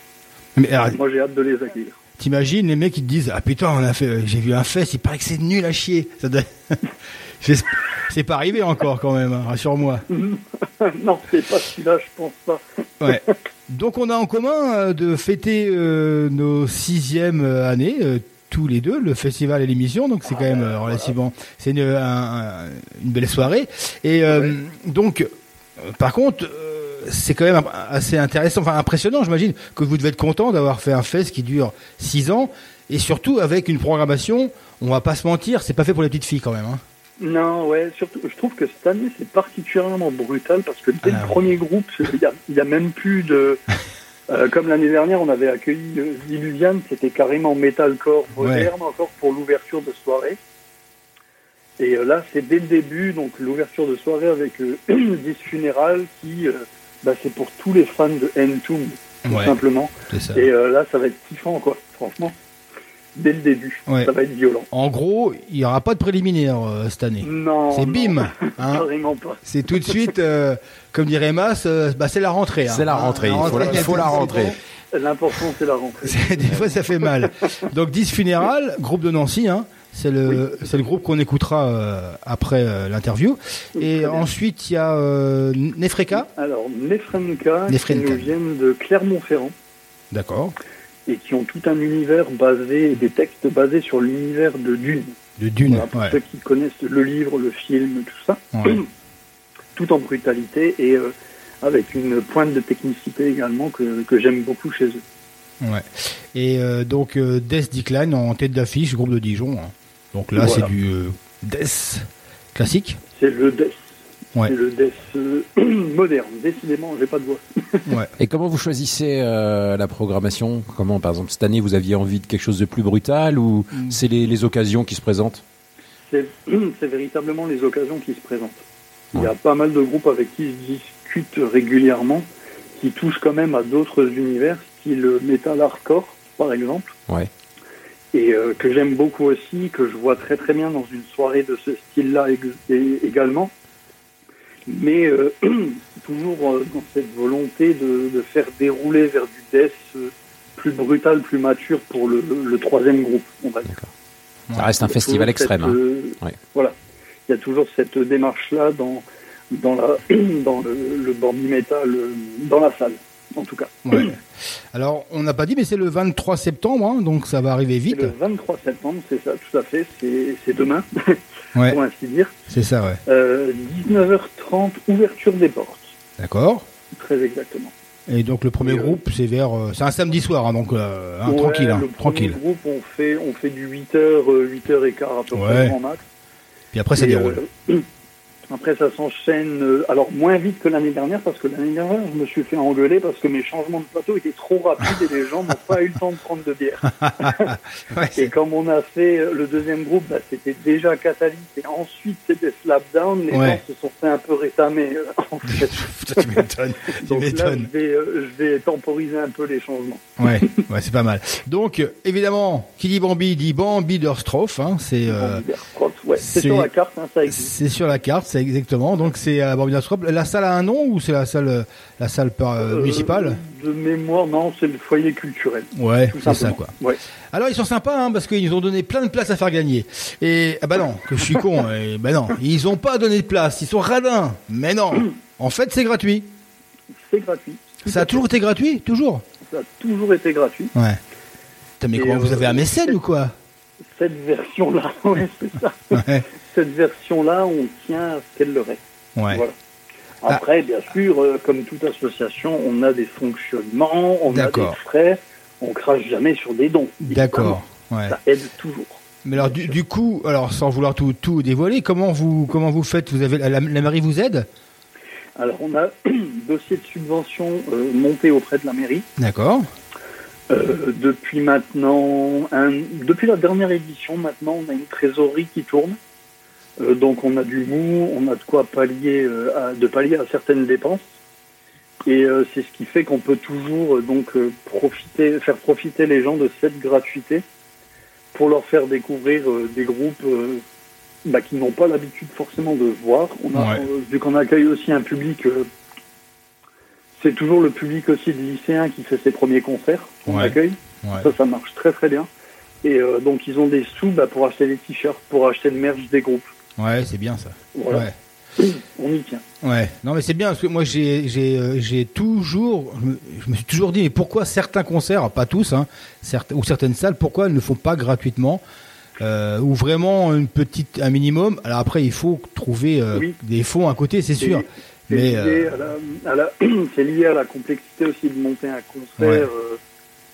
Mais alors, Moi j'ai hâte de les accueillir. t'imagines les mecs qui te disent ah putain on a fait, euh, j'ai vu un fest, il paraît que c'est nul à chier. Ça doit- J'esp- c'est pas arrivé encore quand même, hein, rassure-moi. non, c'est pas celui-là, je pense pas. Ouais. Donc on a en commun euh, de fêter euh, nos sixièmes euh, années, euh, tous les deux, le festival et l'émission. Donc c'est quand même euh, relativement, c'est une, un- un- une belle soirée. Et donc, par contre, c'est quand même assez intéressant, enfin impressionnant, j'imagine, que vous devez être content d'avoir fait un fest qui dure six ans et surtout avec une programmation. On va pas se mentir, c'est pas fait pour les petites filles quand même. Hein. Non, ouais, surtout, je trouve que cette année c'est particulièrement brutal parce que dès Ah, le premier groupe, il y a, même plus de. euh, comme l'année dernière, on avait accueilli euh, c'était carrément metalcore moderne encore pour l'ouverture de soirée. Et euh, là, c'est dès le début, donc l'ouverture de soirée avec euh, 10 Funéral qui, bah, c'est pour tous les fans de Entomb tout Ouais. simplement. Et là, ça va être kiffant, quoi, franchement. Dès le début, Ouais. ça va être violent. En gros, il n'y aura pas de préliminaire euh, cette année. Non. C'est bim hein. Carrément pas. C'est tout de suite, euh, comme dirait Mas, euh, bah, c'est la rentrée. hein. C'est la rentrée, il faut la- il faut la rentrée. L'important, c'est la rentrée. Des fois, ça fait mal. Donc, 10 Funéral, groupe de Nancy, hein. C'est le, c'est le groupe qu'on écoutera euh, après euh, l'interview. Et ensuite, il y a euh, Nefreka. Alors, Nefrenka, qui Nefrenka. nous viennent de Clermont-Ferrand D'accord. Et qui ont tout un univers basé, des textes basés sur l'univers de Dune. De Dune. Voilà, pour ouais. ceux qui connaissent le livre, le film, tout ça. Ouais. Tout en brutalité et euh, avec une pointe de technicité également que, que j'aime beaucoup chez eux. Ouais. Et euh, donc, euh, Death Decline en tête d'affiche, groupe de Dijon. hein. Donc là, Voilà. c'est du Death classique. C'est le death. Ouais. C'est le death moderne. Décidément, j'ai pas de voix. Ouais. Et comment vous choisissez euh, la programmation? Comment, par exemple, cette année, vous aviez envie de quelque chose de plus brutal ou Mm. c'est les, les occasions qui se présentent? C'est c'est véritablement les occasions qui se présentent. Il y a pas mal de groupes avec qui je discute régulièrement, qui touchent quand même à d'autres univers, style metal hardcore, par exemple, Ouais. et euh, que j'aime beaucoup aussi, que je vois très très bien dans une soirée de ce style-là également. Mais euh, toujours euh, dans cette volonté de, de faire dérouler vers du death euh, plus brutal, plus mature pour le, le troisième groupe, on va dire. Ça reste un festival extrême. cette, hein. euh, Ouais. Voilà. Il y a toujours cette démarche-là dans, dans, la, dans le, le bandy metal, dans la salle, en tout cas. Ouais. Alors, on n'a pas dit, mais c'est le 23 septembre, hein, donc ça va arriver vite. le 23 septembre, c'est ça, tout à fait. C'est demain, Ouais, pour ainsi dire. c'est ça, ouais. Euh, 19h30, ouverture des portes, D'accord. très exactement. Et donc le premier Et, euh, groupe, c'est vers, euh, c'est un samedi soir, hein, donc euh, hein, Ouais, tranquille, hein, le premier tranquille. groupe, on fait, on fait du 8h, 8h15 à peu près, grand max. Puis après ça Et, déroule. Après, ça s'enchaîne, euh, alors moins vite que l'année dernière, parce que l'année dernière, je me suis fait engueuler parce que mes changements de plateau étaient trop rapides et les gens n'ont pas eu le temps de prendre de bière. Ouais, Et comme on a fait euh, le deuxième groupe, bah, c'était déjà Catalyst et ensuite c'était Slapdown, les Ouais. gens se sont fait un peu rétamer euh, en fait. Putain, tu m'étonnes. tu Donc là, je vais, euh, je vais temporiser un peu les changements. Ouais, ouais, c'est pas mal. Donc, évidemment, qui dit Bambi dit Bambi d'Orstrophe, hein, c'est ouais, c'est sur la carte, hein, ça existe. c'est sur la carte, c'est exactement. Donc c'est à. La salle a un nom ou c'est la salle, euh, la salle par- euh, Euh, municipale De mémoire, non, c'est le foyer culturel. Ouais, c'est ça quoi. Ouais. Alors ils sont sympas hein, parce qu'ils nous ont donné plein de places à faire gagner. Et ah bah non, que je suis con. et bah non, ils ont pas donné de place. Ils sont radins. Mais non. En fait, c'est gratuit. C'est gratuit. Ça a toujours été gratuit, toujours. Ça a toujours été gratuit. Ouais. Putain, mais Et, comment vous euh, avez un mécène ou quoi Cette version-là, ouais, c'est ça. Ouais. Cette version-là, on tient à ce qu'elle le reste. Ouais. Voilà. Après, bien sûr, euh, comme toute association, on a des fonctionnements, on a des frais, on crache jamais sur des dons. D'accord. Ouais. Ça aide toujours. Mais alors du, du coup, alors sans vouloir tout, tout dévoiler, comment vous comment vous faites? Vous avez la, la mairie vous aide? Alors, on a dossier de subvention euh, monté auprès de la mairie. D'accord. Euh, depuis maintenant, un, depuis la dernière édition, maintenant, on a une trésorerie qui tourne. Euh, donc, on a du mou, on a de quoi pallier, euh, à, de pallier à certaines dépenses. Et c'est ce qui fait qu'on peut toujours donc profiter, faire profiter les gens de cette gratuité pour leur faire découvrir des groupes bah, qui n'ont pas l'habitude forcément de voir. On a, Ouais. vu qu'on accueille aussi un public, c'est toujours le public aussi de lycéens qui fait ses premiers concerts qu'on Ouais. accueille. Ouais. Ça, ça marche très très bien. Et euh, donc ils ont des sous bah, pour acheter des t-shirts, pour acheter le merch des groupes. Ouais, c'est bien ça. Voilà. Ouais. On y tient. Ouais, non mais c'est bien parce que moi j'ai j'ai euh, j'ai toujours je me, je me suis toujours dit mais pourquoi certains concerts, pas tous hein, certes, ou certaines salles, pourquoi elles ne font pas gratuitement euh, ou vraiment une petite un minimum? Alors après il faut trouver euh, Oui. des fonds à côté, c'est sûr. C'est Mais lié, euh, c'est lié à la complexité aussi de monter un concert. Ouais. euh,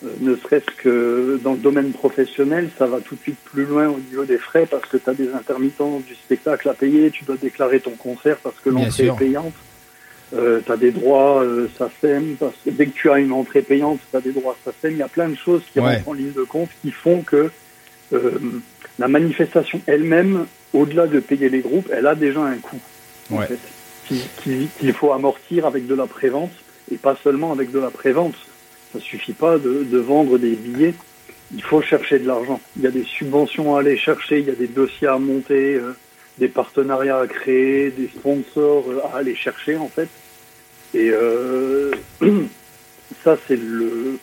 euh, ne serait-ce que dans le domaine professionnel, ça va tout de suite plus loin au niveau des frais parce que tu as des intermittents du spectacle à payer, tu dois déclarer ton concert parce que l'entrée est payante. Euh, tu as des droits euh, SACEM, parce que dès que tu as une entrée payante, tu as des droits SACEM. Il y a plein de choses qui Ouais. rentrent en ligne de compte qui font que euh, la manifestation elle-même, au-delà de payer les groupes, elle a déjà un coût. en Ouais. Fait, qui- qui- qu'il faut amortir avec de la prévente et pas seulement avec de la prévente. Ça suffit pas de, de vendre des billets. Il faut chercher de l'argent. Il y a des subventions à aller chercher, il y a des dossiers à monter, euh, des partenariats à créer, des sponsors euh, à aller chercher en fait. Et euh, ça, c'est le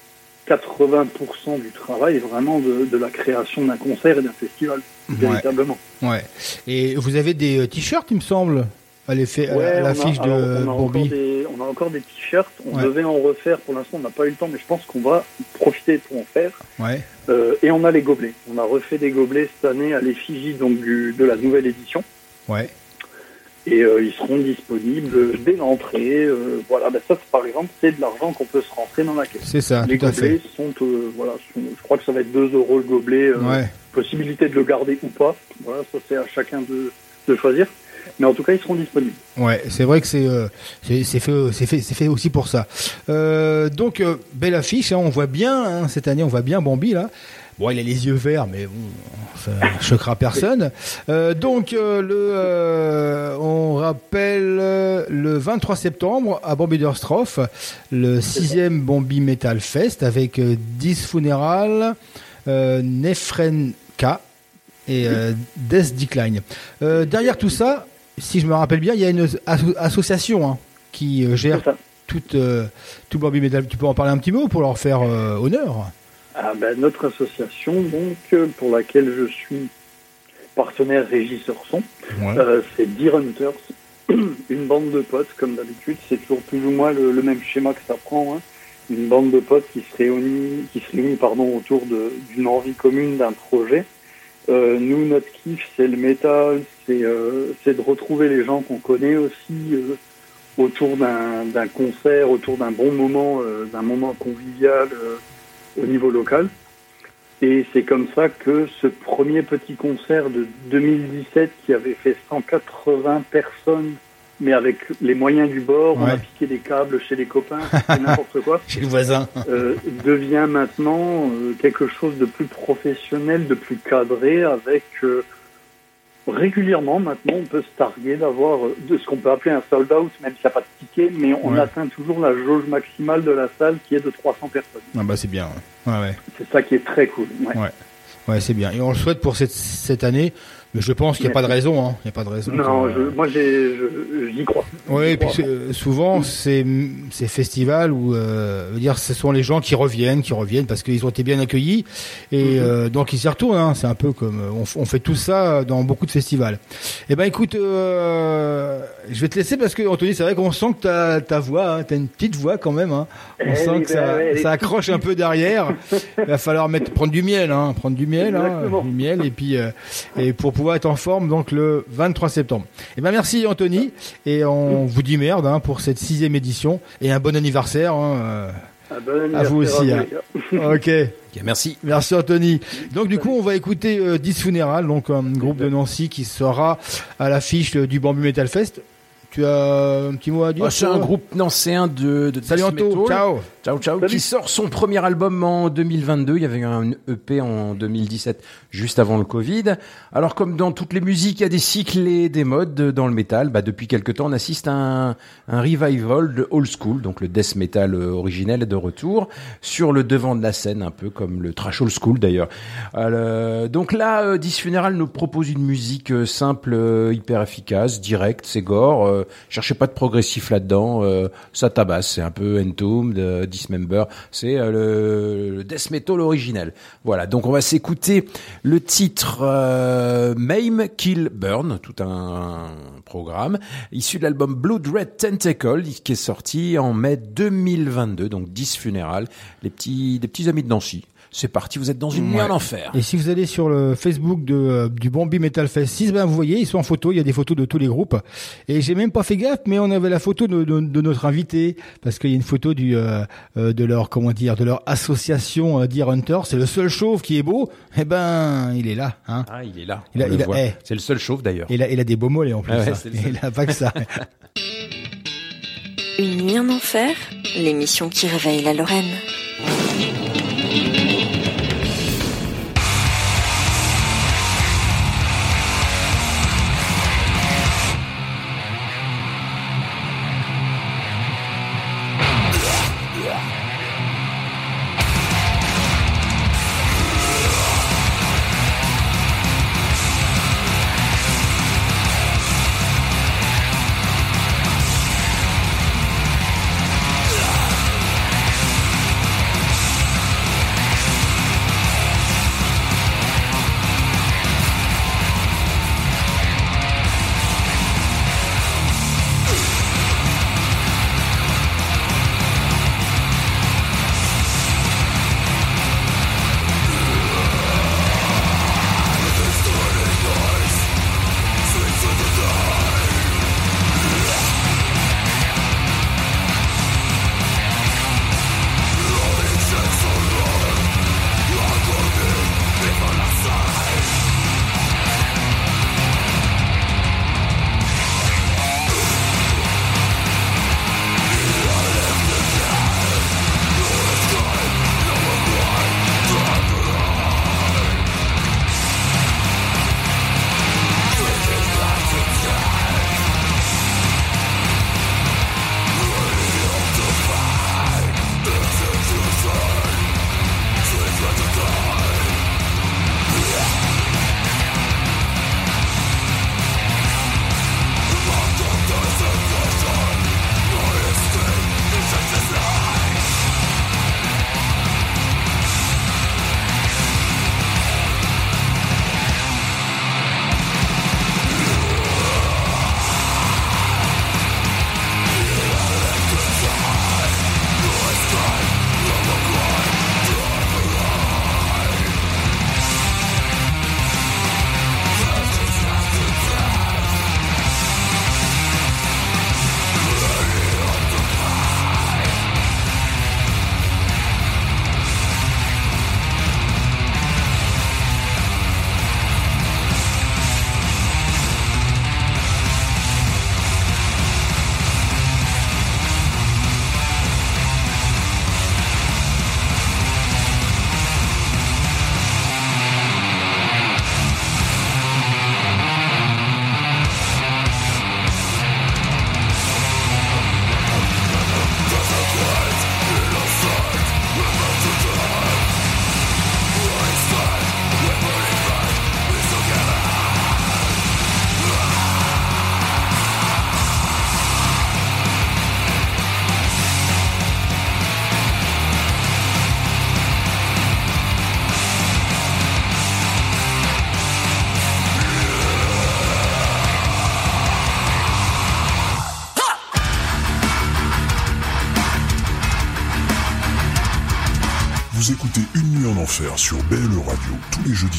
80% du travail vraiment de, de la création d'un concert et d'un festival, véritablement. Ouais. Et vous avez des t-shirts, il me semble, à à- Ouais, à on a- l'affiche de on, a encore Bambi. des, on a encore des t-shirts. On Ouais. devait en refaire. Pour l'instant, on n'a pas eu le temps, mais je pense qu'on va profiter pour en faire. Ouais. Euh, et on a les gobelets. On a refait des gobelets cette année à l'effigie donc du, de la nouvelle édition. Ouais. Et euh, ils seront disponibles dès l'entrée. Euh, voilà, ben ça, par exemple, c'est de l'argent qu'on peut se rentrer dans la caisse. C'est ça, Les tout à gobelets fait. sont, euh, voilà, sont- je crois que ça va être 2 euros le gobelet. euh, Ouais. Possibilité de le garder ou pas. Voilà, ça c'est à chacun de, de choisir. Mais en tout cas, ils seront disponibles. Ouais, c'est vrai que c'est euh, fait fait fait aussi pour ça. Euh, donc euh, belle affiche, hein, on voit bien hein, cette année, on voit bien Bambi là. Bon, il a les yeux verts, mais bon, ça choquera personne. Euh, donc le on rappelle le 23 septembre à Bambi Dorstroff, le sixième Bambi Metal Fest avec euh, 10 Funeral, euh, Nefrenka et Death Decline. Derrière tout ça, si je me rappelle bien, il y a une asso- association hein, qui euh, gère toute, euh, tout Bambi Metal. Tu peux en parler un petit mot pour leur faire euh, honneur? Ah ben, notre association, donc, euh, pour laquelle je suis partenaire régisseur son, Ouais. euh, c'est Deer Hunters, une bande de potes, comme d'habitude, c'est toujours plus ou moins le, le même schéma que ça prend, hein. une bande de potes qui se réunit, qui se réunit pardon, autour d'une envie commune d'un projet. Euh, nous, notre kiff, c'est le métal, c'est euh, c'est de retrouver les gens qu'on connaît aussi euh, autour d'un concert, autour d'un bon moment, d'un moment convivial au niveau local. Et c'est comme ça que ce premier petit concert de 2017 qui avait fait 180 personnes, mais avec les moyens du bord, on a piqué des câbles chez les copains, n'importe quoi, Chez le voisin. euh, devient maintenant euh, quelque chose de plus professionnel, de plus cadré, avec euh, régulièrement maintenant on peut se targuer d'avoir de ce qu'on peut appeler un sold out, même s'il n'y a pas de ticket, mais on Ouais. atteint toujours la jauge maximale de la salle qui est de 300 personnes. Ah bah c'est bien. Ouais. C'est ça qui est très cool. ouais. Ouais. Ouais, c'est bien. Et on le souhaite pour cette, cette année, mais je pense qu'il n'y a pas de raison. hein. Il n'y a pas de raison. Non, que- je- moi j'y crois. Oui, puis crois. c'est- souvent ces ces festivals où euh, veut dire ce sont les gens qui reviennent, qui reviennent parce qu'ils ont été bien accueillis et Mhm. euh, donc ils s'y retournent. Hein. C'est un peu comme euh, on, fait tout ça dans beaucoup de festivals. Eh ben écoute, euh, je vais te laisser parce que Anthony, c'est vrai qu'on sent que ta ta voix, hein, t'as une petite voix quand même. Hein. On Elle sent que ça, est ça accroche un peu derrière. Il va falloir mettre prendre du miel, hein, prendre du miel, hein, du miel et puis euh, et pour pouvoir être en forme donc le 23 septembre. Eh ben merci Anthony et on vous dit merde hein, pour cette sixième édition et un bon anniversaire. Hein, euh, à vous aussi. hein. ok. merci. Merci Anthony. Donc du coup on va écouter euh, 10 Funeral, donc un groupe de Nancy qui sera à l'affiche euh, du Bamboo Metal Fest. Tu as un petit mot à dire Ah, c'est un groupe nancéen de, de Salut, death Anto. metal. Ciao. Ciao, ciao. Salut. Qui sort son premier album en 2022. Il y avait eu un EP en 2017, juste avant le Covid. Alors, comme dans toutes les musiques, il y a des cycles et des modes dans le métal. Bah, depuis quelque temps, on assiste à un, un revival de old school. Donc, le death metal euh, originel est de retour sur le devant de la scène, un peu comme le trash old school d'ailleurs. Euh, donc là, euh, Dis Funeral nous propose une musique simple, hyper efficace, directe, c'est gore. Euh, cherchez pas de progressif là-dedans. euh, ça tabasse. C'est un peu Entombed, euh, Dismember. C'est euh, le, le death metal originel. Voilà. Donc on va s'écouter le titre euh, Maim, Kill, Burn, tout un, programme issu de l'album Blood Red Tentacle qui est sorti en mai 2022. Donc 10 funéral. Les petits, des petits amis de Nancy. C'est parti. Vous êtes dans une nuit Ouais. en enfer. Et si vous allez sur le Facebook de, euh, du Bambi Metal Fest 6, ben vous voyez, ils sont en photo, il y a des photos de tous les groupes. Et j'ai même pas fait gaffe, mais on avait la photo de, de- de notre invité, parce qu'il y a une photo du, euh, euh, de leur, comment dire, de leur association euh, Deer Hunter. C'est le seul chauve qui est beau. Eh ben, il est là, hein. Ah, il est là. Il a- il a- eh. C'est le seul chauve d'ailleurs. Et il a, il a des beaux mollets en plus. Ah ouais, hein. c'est le seul. Il a pas que ça. Une nuit en enfer, l'émission qui réveille la Lorraine.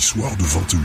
Soirs de 21h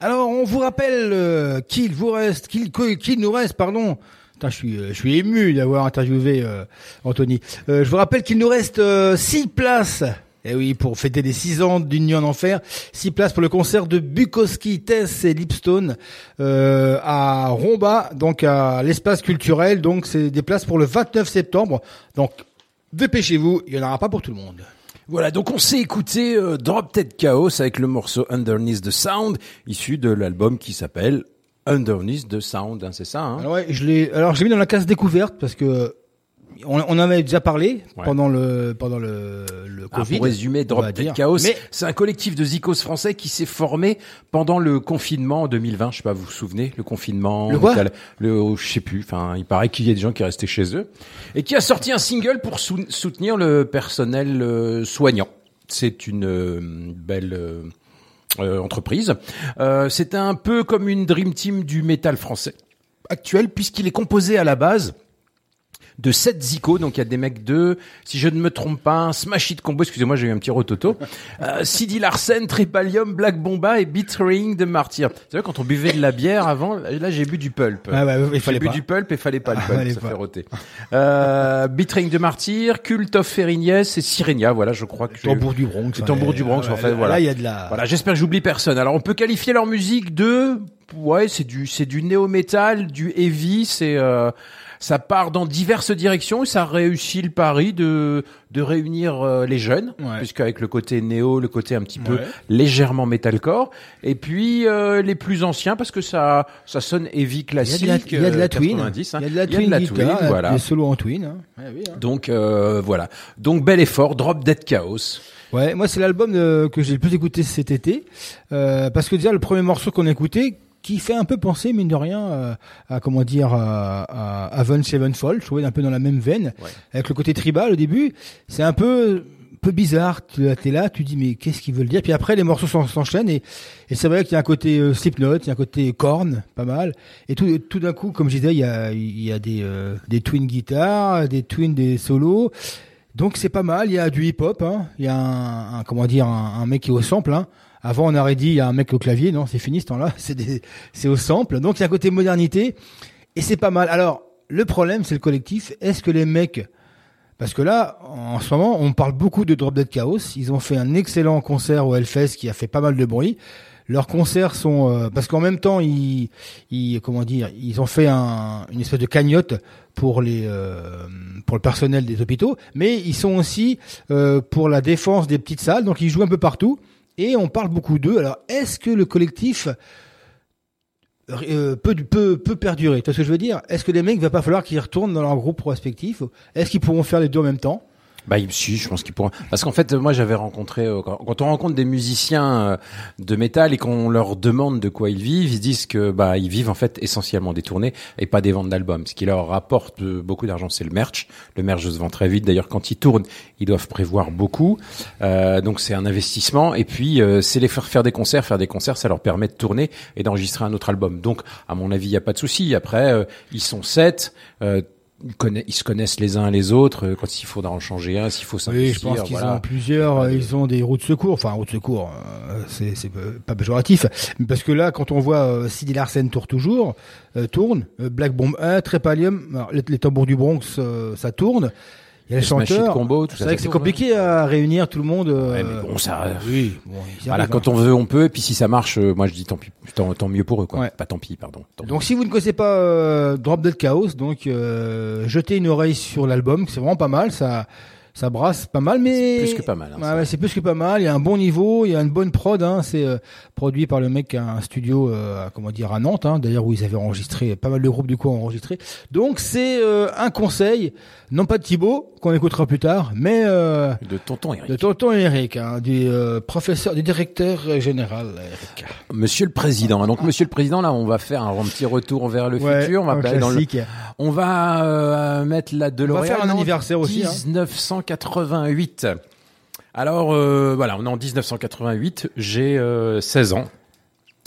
Alors, on vous rappelle euh, qu'il vous reste, qu'il nous reste, pardon. Putain, je suis, euh, je suis ému d'avoir interviewé euh, Anthony. Je vous rappelle qu'il nous reste six places. Eh oui, pour fêter les six ans nuit en enfer, six places pour le concert de Bukowski, Tess et Lipstone à Romba, donc à l'espace culturel. Donc, c'est des places pour le 29 septembre. Dépêchez-vous, il y en aura pas pour tout le monde. Voilà, donc on s'est écouté euh, Drop Dead Chaos avec le morceau Underneath the Sound, issu de l'album qui s'appelle Underneath the Sound, hein, c'est ça hein? Alors ouais, je l'ai. Alors j'ai mis dans la case découverte parce que on, on en avait déjà parlé Ouais. pendant le pendant le le Ah, Covid. pour résumer, Drop Dead. Chaos, Mais c'est un collectif de zikos français qui s'est formé pendant le confinement en 2020. Je sais pas, vous vous souvenez, le confinement, Le quoi le, oh, je sais plus. Enfin, il paraît qu'il y a des gens qui restaient chez eux et qui a sorti un single pour sou- soutenir le personnel euh, soignant. C'est une euh, belle euh, euh, entreprise. Euh, c'est un peu comme une dream team du métal français actuel puisqu'il est composé à la base de 7 Zico, donc il y a des mecs de, si je ne me trompe pas, Smash Hit Combo, excusez-moi, j'ai eu un petit rototo, euh, Sidi Larsen, Tripalium, Black Bomba et Beat Ring de Martyr. Vous savez, quand on buvait de la bière avant, là j'ai bu du pulp. Ah ouais, il J'ai fallait bu pas. du pulp et fallait pas le Ah, pulp, ça pas. fait roter. Euh, Beat Ring de Martyr, Cult of Ferignès et Sirenia, voilà, je crois que Tambour du Bronx. Le tambour du Bronx, en fait, là, voilà. Là, il y a de la. Voilà, j'espère que j'oublie personne. Alors, on peut qualifier leur musique de, ouais, c'est du, c'est du néo-metal, du heavy, c'est, euh, ça part dans diverses directions et ça réussit le pari de, de réunir euh, les jeunes, Ouais. puisqu'avec le côté néo, le côté un petit peu légèrement metalcore, et puis euh, les plus anciens parce que ça, ça sonne heavy Il y a de classique. la, il y a de la euh, twin. 90, hein. Il y a de la twin guitare, voilà. des solos en twin. hein. Ouais, oui, hein. Donc euh, voilà. Donc bel effort, Drop Dead Chaos. Ouais, moi c'est l'album euh, que j'ai le plus écouté cet été euh, parce que déjà le premier morceau qu'on a écouté qui fait un peu penser mine de rien euh, à comment dire à, à Avenged Sevenfold, je trouvais un peu dans la même veine Ouais. avec le côté tribal au début, c'est un peu peu bizarre, tu es là, tu dis mais qu'est-ce qu'ils veulent dire? Puis après les morceaux s'en- s'enchaînent et, et c'est vrai qu'il y a un côté euh, Slipknot, il y a un côté Korn, pas mal. Et tout, tout d'un coup, comme je disais, il y a, il y a des, euh, des twin guitares, des twins, des solos. Donc c'est pas mal. Il y a du hip-hop. Hein. Il y a un, un- comment dire un, un mec qui est au sample. Hein. Avant on aurait dit il y a un mec au clavier. Non, c'est fini ce temps-là. C'est des- c'est au sample. Donc il y a un côté modernité et c'est pas mal. Alors le problème c'est le collectif. Est-ce que les mecs parce que là, en ce moment, on parle beaucoup de Drop Dead Chaos. Ils ont fait un excellent concert au Hellfest qui a fait pas mal de bruit. Leurs concerts sont euh, parce qu'en même temps, ils, ils comment dire, ils ont fait un, une espèce de cagnotte pour les euh, pour le personnel des hôpitaux, mais ils sont aussi euh, pour la défense des petites salles. Donc ils jouent un peu partout et on parle beaucoup d'eux. Alors est-ce que le collectif euh, peut, perdurer? Tu ce que je veux dire? Est-ce que les mecs, il va pas falloir qu'ils retournent dans leur groupe respectif Est-ce qu'ils pourront faire les deux en même temps? Bah si, je pense qu'il pourra. Parce qu'en fait, moi j'avais rencontré euh, quand, on rencontre des musiciens euh, de métal et qu'on leur demande de quoi ils vivent, ils se disent que bah ils vivent en fait essentiellement des tournées et pas des ventes d'albums. Ce qui leur rapporte euh, beaucoup d'argent, c'est le merch. Le merch se vend très vite. D'ailleurs, quand ils tournent, ils doivent prévoir beaucoup. Donc c'est un investissement. Et puis c'est les faire faire des concerts. Faire des concerts, ça leur permet de tourner et d'enregistrer un autre album. Donc à mon avis, il y a pas de souci. Après, ils sont sept. Euh, ils, se connaissent les uns les autres euh, quand il faudra en changer un, s'il faut Oui, s'investir. je pense qu'ils voilà. ont plusieurs. euh, Ils ont des routes de secours. Enfin, routes de secours, euh, c'est pas péjoratif. Parce que là, quand on voit euh, Sidi Larsen tourne toujours, euh, tourne, euh, Black Bomb 1, Trépalium, les, les tambours du Bronx, euh, ça tourne. Il y a les Le. Combo, tout C'est vrai que c'est compliqué à réunir tout le monde. Ouais, euh, mais bon, ça. Oui, bon, Voilà, arrivent, quand hein. on veut, on peut. Et puis si ça marche, euh, moi je dis tant pis, tant, tant mieux pour eux, quoi. Ouais. Pas tant pis, pardon. Tant Donc si vous ne connaissez pas euh, Drop Dead Chaos, donc euh, jetez une oreille sur l'album, c'est vraiment pas mal, ça ça brasse pas mal, mais C'est plus que pas mal, hein, ouais, c'est plus que pas mal. Il y a un bon niveau, il y a une bonne prod. Hein, c'est euh, produit par le mec qui a un studio, euh, comment dire, à Nantes, hein, d'ailleurs où ils avaient enregistré pas mal de groupes du coup enregistré. Donc c'est euh, un conseil, non pas de Thibaut qu'on écoutera plus tard, mais euh, De tonton Eric. de tonton Eric, hein, du euh, professeur, du directeur général Eric. Monsieur le Président. Donc Monsieur le Président, là, on va faire un, petit retour vers le Ouais, futur. On va dans le. On va euh, mettre la DeLorean. faire un anniversaire aussi, hein. 1988. Alors euh, voilà, on est en 1988. J'ai euh, 16 ans.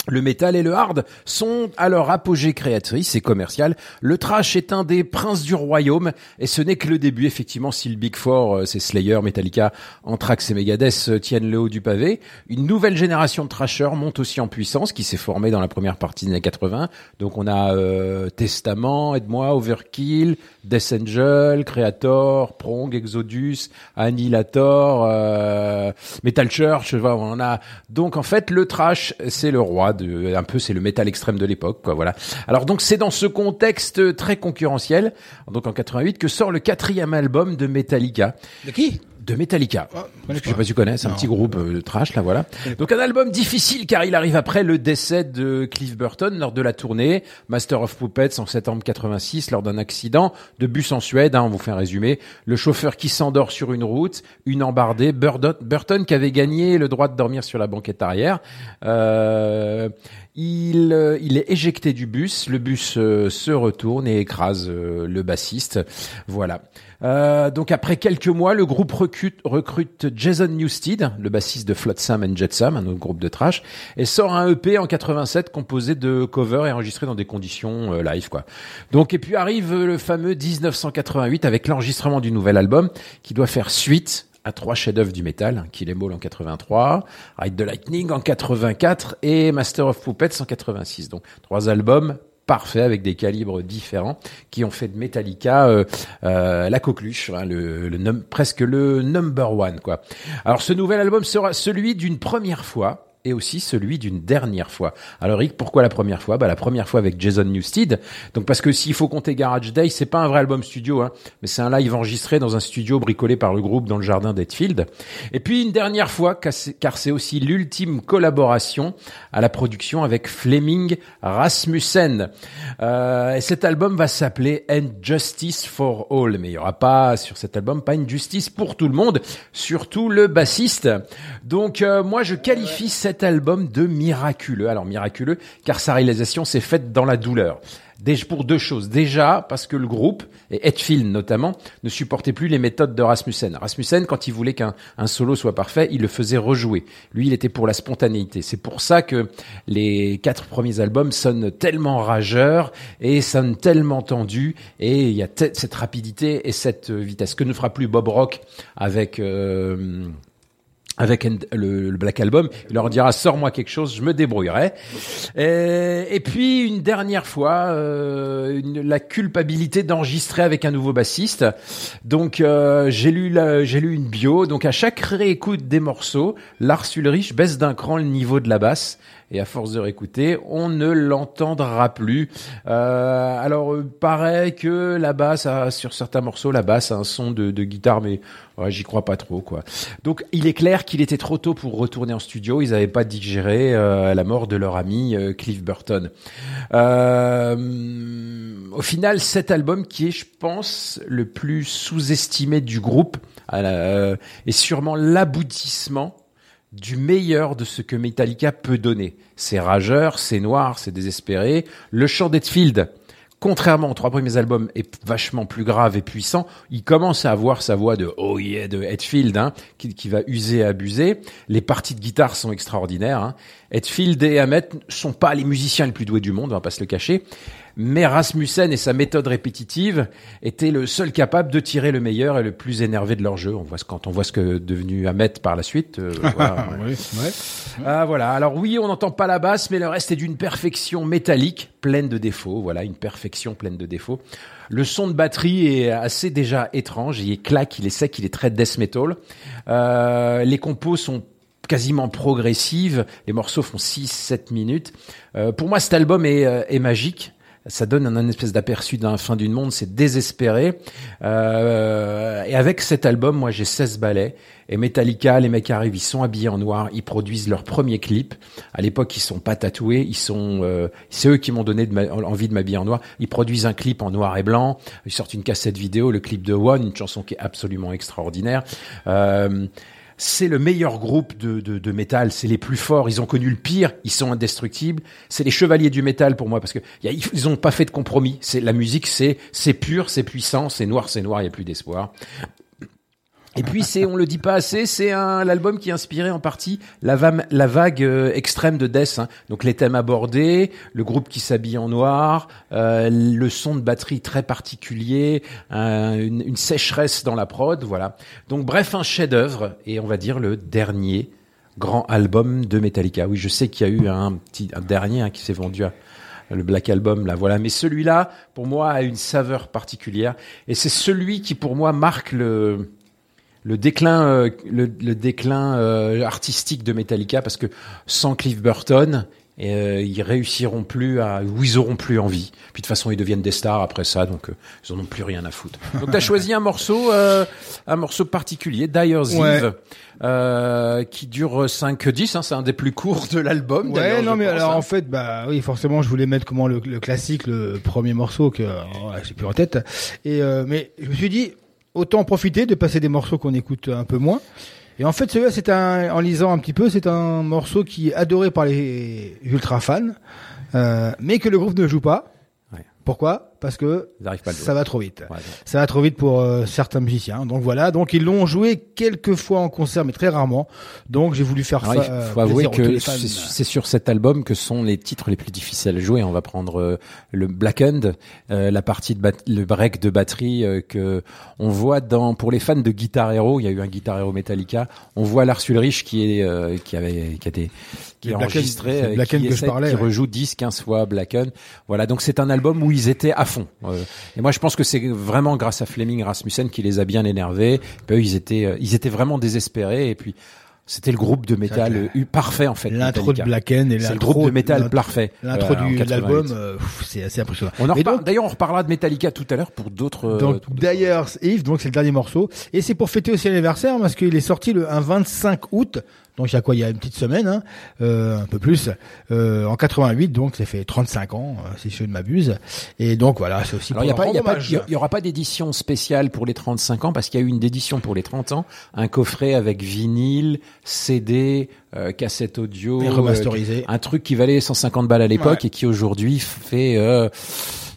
Le métal et le hard sont à leur apogée créatrice et commerciale. Le trash est un des princes du royaume et ce n'est que le début. Effectivement, si le Big Four, euh, c'est Slayer, Metallica, Anthrax et Megadeth euh, tiennent le haut du pavé, une nouvelle génération de trashers monte aussi en puissance qui s'est formée dans la première partie des années 80. Donc on a euh, Testament, aide-moi, Overkill, Death Angel, Creator, Prong, Exodus, Annihilator, euh, Metal Church, on en a. Donc en fait, le trash, c'est le roi un peu, c'est le métal extrême de l'époque, quoi, voilà. Alors donc c'est dans ce contexte très concurrentiel, donc en 88, que sort le quatrième album de Metallica. De qui? De Metallica. Que je sais pas si tu connais, c'est un petit groupe euh, de trash, là, voilà. Donc un album difficile car il arrive après le décès de Cliff Burton lors de la tournée Master of Puppets en septembre 86 lors d'un accident de bus en Suède, hein, on vous fait un résumé. Le chauffeur qui s'endort sur une route, une embardée, Burton, Burton qui avait gagné le droit de dormir sur la banquette arrière. Euh, il, euh, il est éjecté du bus, le bus euh, se retourne et écrase euh, le bassiste. Voilà. Euh, donc après quelques mois, le groupe recrute, recrute Jason Newsted, le bassiste de Flotsam and Jetsam, un autre groupe de trash, et sort un EP en 87 composé de covers et enregistré dans des conditions euh, live quoi. Donc et puis arrive le fameux 1988 avec l'enregistrement du nouvel album qui doit faire suite à trois chefs-d'œuvre du métal, Kill Em All en 83, Ride the Lightning en 84 et Master of Puppets en 86. Donc trois albums parfaits avec des calibres différents qui ont fait de Metallica euh, euh, la coqueluche, hein, presque le number one quoi. Alors ce nouvel album sera celui d'une première fois et aussi celui d'une dernière fois. Alors Rick, pourquoi la première fois? Bah la première fois avec Jason Newsted. Donc parce que s'il faut compter Garage Day, c'est pas un vrai album studio, hein, mais c'est un live enregistré dans un studio bricolé par le groupe dans le jardin d'Hetfield. Et puis une dernière fois, car c'est- aussi l'ultime collaboration à la production avec Fleming Rasmussen. Euh, et cet album va s'appeler And Justice for All, mais il y aura pas sur cet album pas une justice pour tout le monde, surtout le bassiste. Donc euh, moi je qualifie cet album de miraculeux. Alors miraculeux car sa réalisation s'est faite dans la douleur. Déjà pour deux choses. Déjà parce que le groupe et Hetfield notamment ne supportait plus les méthodes de Rasmussen. Rasmussen quand il voulait qu'un un solo soit parfait, il le faisait rejouer. Lui, il était pour la spontanéité. C'est pour ça que les quatre premiers albums sonnent tellement rageurs et sonnent tellement tendus et il y a te- cette rapidité et cette vitesse que ne fera plus Bob Rock avec euh, avec le, le Black Album, il leur dira sors-moi quelque chose, je me débrouillerai. Et, puis une dernière fois, euh, une- la culpabilité d'enregistrer avec un nouveau bassiste. Donc euh, j'ai lu j'ai lu une bio. Donc à chaque réécoute des morceaux, Lars Ulrich baisse d'un cran le niveau de la basse. Et à force de réécouter, on ne l'entendra plus. Euh, alors, euh, paraît que la basse, a, sur certains morceaux, la basse a un son de, de guitare, mais ouais, j'y crois pas trop, quoi. Donc, il est clair qu'il était trop tôt pour retourner en studio. Ils n'avaient pas digéré euh, la mort de leur ami euh, Cliff Burton. Euh, au final, cet album qui est, je pense, le plus sous-estimé du groupe, à la- euh, est sûrement l'aboutissement du meilleur de ce que Metallica peut donner. C'est rageur, c'est noir, c'est désespéré. Le chant d'Hetfield, contrairement aux trois premiers albums, est vachement plus grave et puissant. Il commence à avoir sa voix de oh yeah de Hetfield, hein, qui, qui va user et abuser. Les parties de guitare sont extraordinaires. Hein. Hetfield et Hammett sont pas les musiciens les plus doués du monde, on va pas se le cacher. Mais Rasmussen et sa méthode répétitive étaient le seul capable de tirer le meilleur et le plus énervé de leur jeu. On voit ce, quand on voit ce que devenu Hammett par la suite. euh, voilà, ouais. Oui, ouais. Ah voilà. Alors oui, on n'entend pas la basse, mais le reste est d'une perfection métallique, pleine de défauts. Voilà, une perfection pleine de défauts. Le son de batterie est assez déjà étrange. Il est claque, il est sec, il est très death metal. Euh, les compos sont quasiment progressives. Les morceaux font 6-7 minutes. Euh, pour moi, cet album est, euh, est magique. Ça donne un, espèce d'aperçu d'un fin d'une monde, c'est désespéré. Euh, et avec cet album, moi j'ai 16 ballets. Et Metallica, les mecs arrivent, ils sont habillés en noir, ils produisent leur premier clip. À l'époque, ils sont pas tatoués, ils sont, euh, c'est eux qui m'ont donné envie de m'habiller en noir. Ils produisent un clip en noir et blanc. Ils sortent une cassette vidéo, le clip de One, une chanson qui est absolument extraordinaire. Euh, c'est le meilleur groupe de, de, de métal, c'est les plus forts, ils ont connu le pire, ils sont indestructibles. C'est les chevaliers du métal pour moi parce que y a- ils ont pas fait de compromis. C'est la musique, c'est c'est pur, c'est puissant, c'est noir, c'est noir, il y a plus d'espoir. Et puis c'est, on le dit pas assez, c'est un l'album qui a inspiré en partie la, la vague euh, extrême de Death. hein. Donc les thèmes abordés, le groupe qui s'habille en noir, euh, le son de batterie très particulier, un- une, une sécheresse dans la prod, voilà. Donc bref, un chef-d'œuvre et on va dire le dernier grand album de Metallica. Oui, je sais qu'il y a eu un petit un dernier hein, qui s'est vendu à le Black Album, là, voilà. Mais celui-là, pour moi, a une saveur particulière. Et c'est celui qui, pour moi, marque le, le déclin, euh, le, le déclin euh, artistique de Metallica, parce que sans Cliff Burton, euh, ils réussiront plus à, ou ils auront plus envie. Puis de toute façon, ils deviennent des stars après ça, donc euh, ils en ont plus rien à foutre. Donc t'as choisi un morceau, euh, un morceau particulier, Dyer's Ouais. Eve, euh, qui dure 5-10, hein, c'est un des plus courts de l'album. d'ailleurs, Ouais, non, mais pense, alors hein. en fait, bah oui, forcément, je voulais mettre comment le, le classique, le premier morceau que oh, j'ai plus en tête. Et euh, mais je me suis dit, autant en profiter de passer des morceaux qu'on écoute un peu moins. Et en fait, celui-là, c'est un, en lisant un petit peu, c'est un morceau qui est adoré par les ultra fans, euh, mais que le groupe ne joue pas. Ouais. Pourquoi? Parce que pas ça va trop vite. Ouais. Ça va trop vite pour euh, certains musiciens. Donc voilà, donc ils l'ont joué quelques fois en concert, mais très rarement. Donc j'ai voulu faire. Alors, il euh, faut avouer à tous que c'est sur cet album que sont les titres les plus difficiles à jouer. On va prendre euh, le Blackened, euh, la partie de le break de batterie euh, que on voit dans pour les fans de Guitar Hero. Il y a eu un Guitar Hero Metallica. On voit Lars Ulrich qui est euh, qui avait qui a des qui est enregistré, euh, Blackened qui, que je parlais, qui ouais. rejoue 10, 15 fois Blacken. Voilà, donc c'est un album où ils étaient à fond. Euh, et moi, je pense que c'est vraiment grâce à Fleming Rasmussen qui les a bien énervés. Puis eux, ils étaient, euh, ils étaient vraiment désespérés. Et puis, c'était le groupe de métal euh, eu- parfait en fait. L'intro de. Blacken et le l'intro groupe de métal parfait. L'intro euh, de 88. l'album, euh, c'est assez impressionnant. D'ailleurs, on reparlera de Metallica tout à l'heure pour d'autres. d'ailleurs, Yves, donc c'est le dernier morceau, et c'est pour fêter aussi l'anniversaire parce qu'il est sorti le un 25 août. Donc il y a quoi? Il y a une petite semaine, hein, euh, un peu plus, euh, en 88. Donc ça fait 35 ans, euh, si je ne m'abuse. Et donc voilà, c'est aussi Alors, il y a pour pas, il y a leur pas, hommage. il y a- il y aura pas d'édition spéciale pour les 35 ans parce qu'il y a eu une édition pour les 30 ans, un coffret avec vinyle, CD, euh, cassette audio, Et remasterisé. euh, un truc qui valait 150 balles à l'époque Ouais. et qui aujourd'hui fait euh,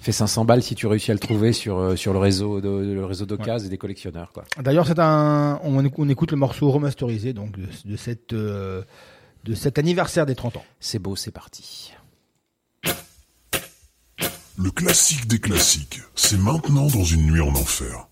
fait 500 balles si tu réussis à le trouver sur euh, sur le réseau de, le réseau d'occasion et des collectionneurs quoi. D'ailleurs, c'est un, on, éc- on écoute le morceau remasterisé donc de, de cette euh, de cet anniversaire des 30 ans. C'est beau, c'est parti. Le classique des classiques, c'est maintenant dans une nuit en enfer.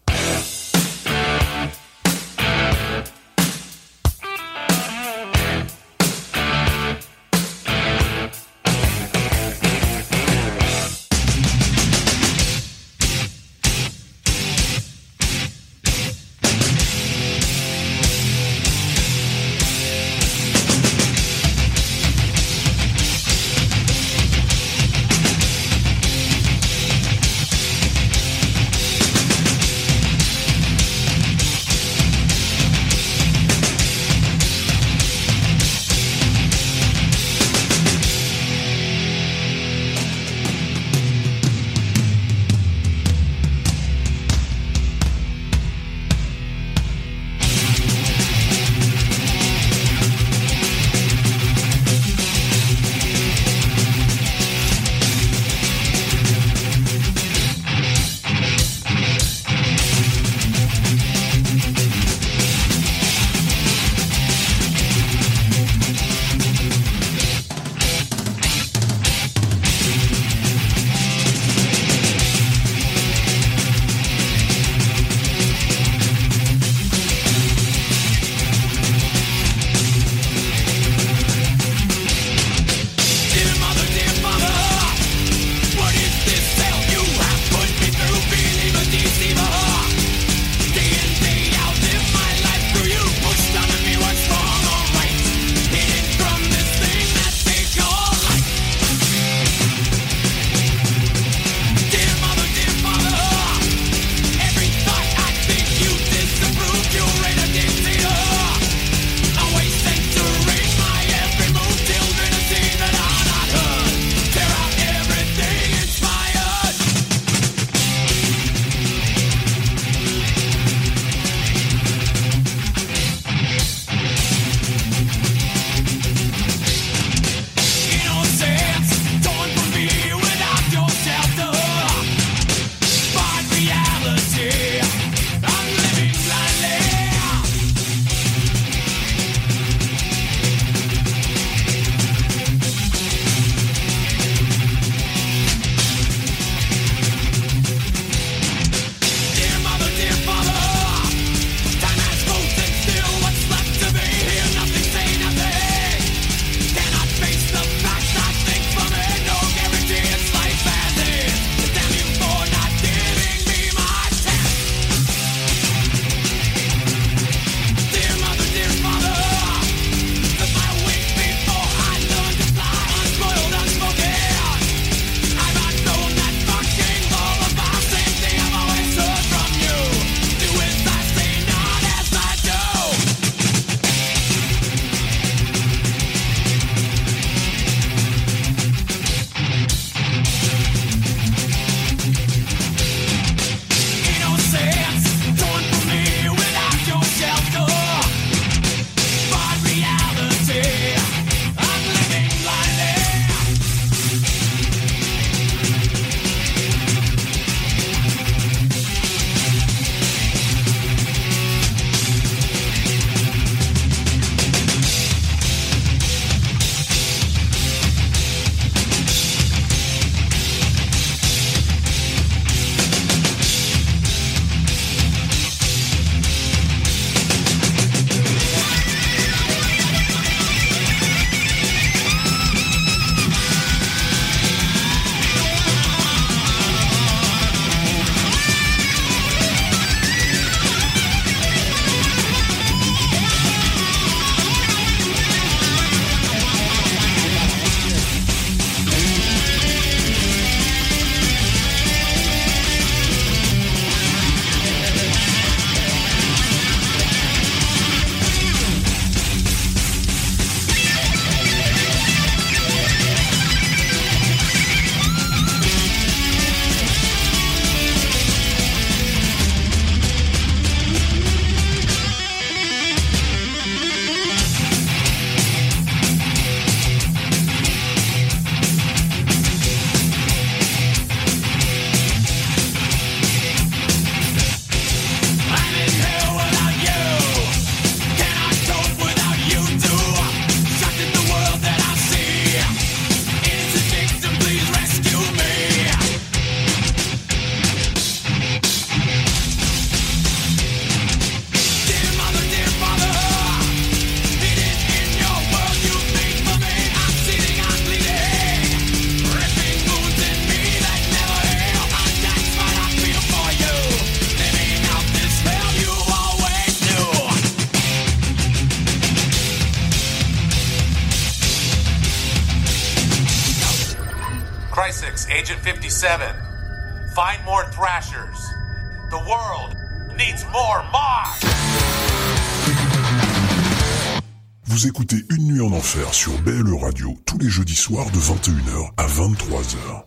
sur BLE Radio tous les jeudis soirs de 21h à 23h.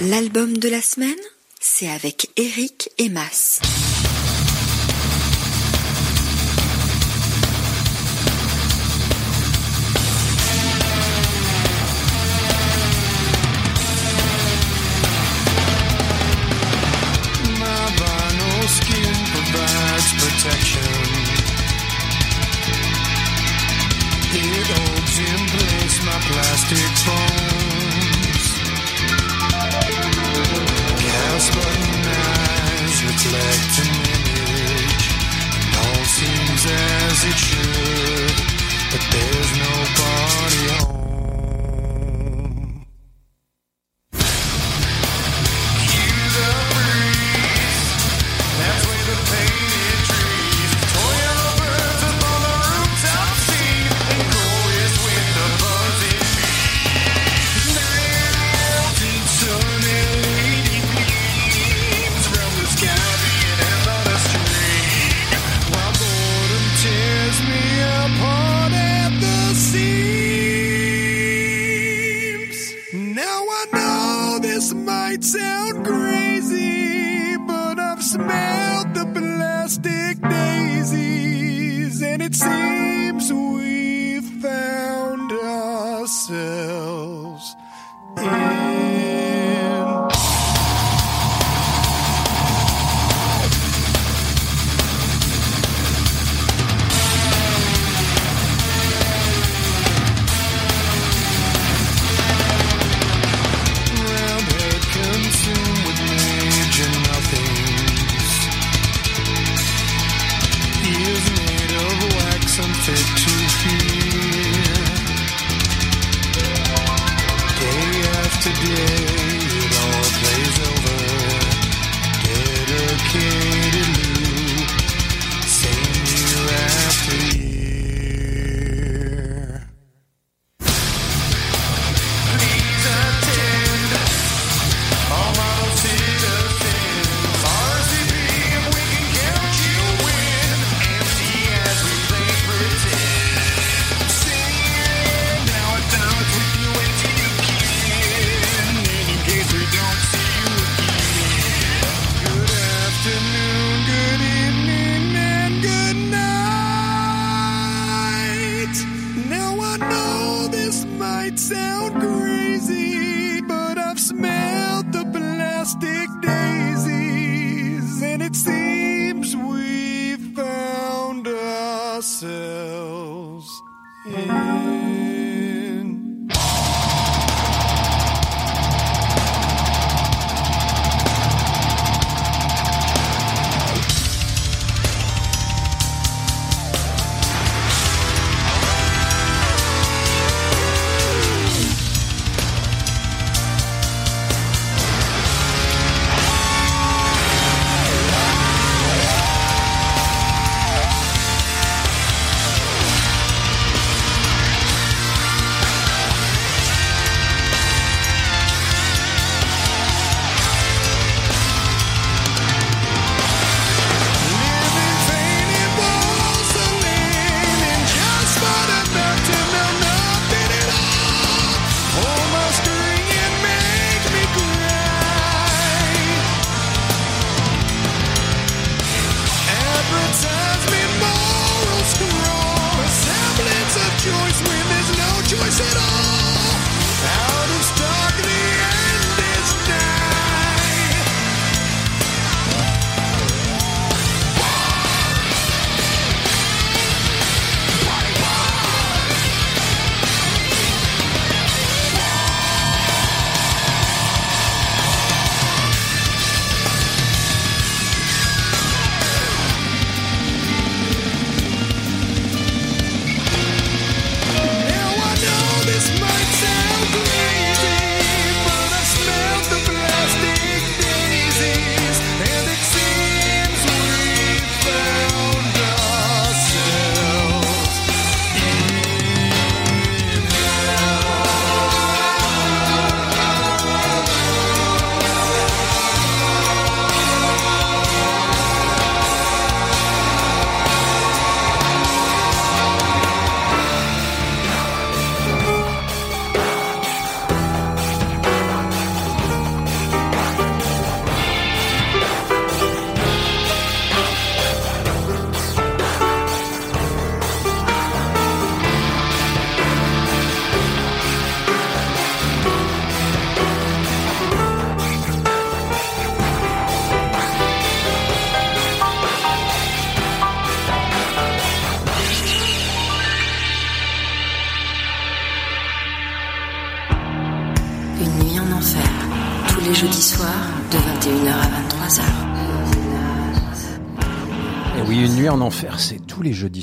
L'album de la semaine, c'est avec Eric et Mas.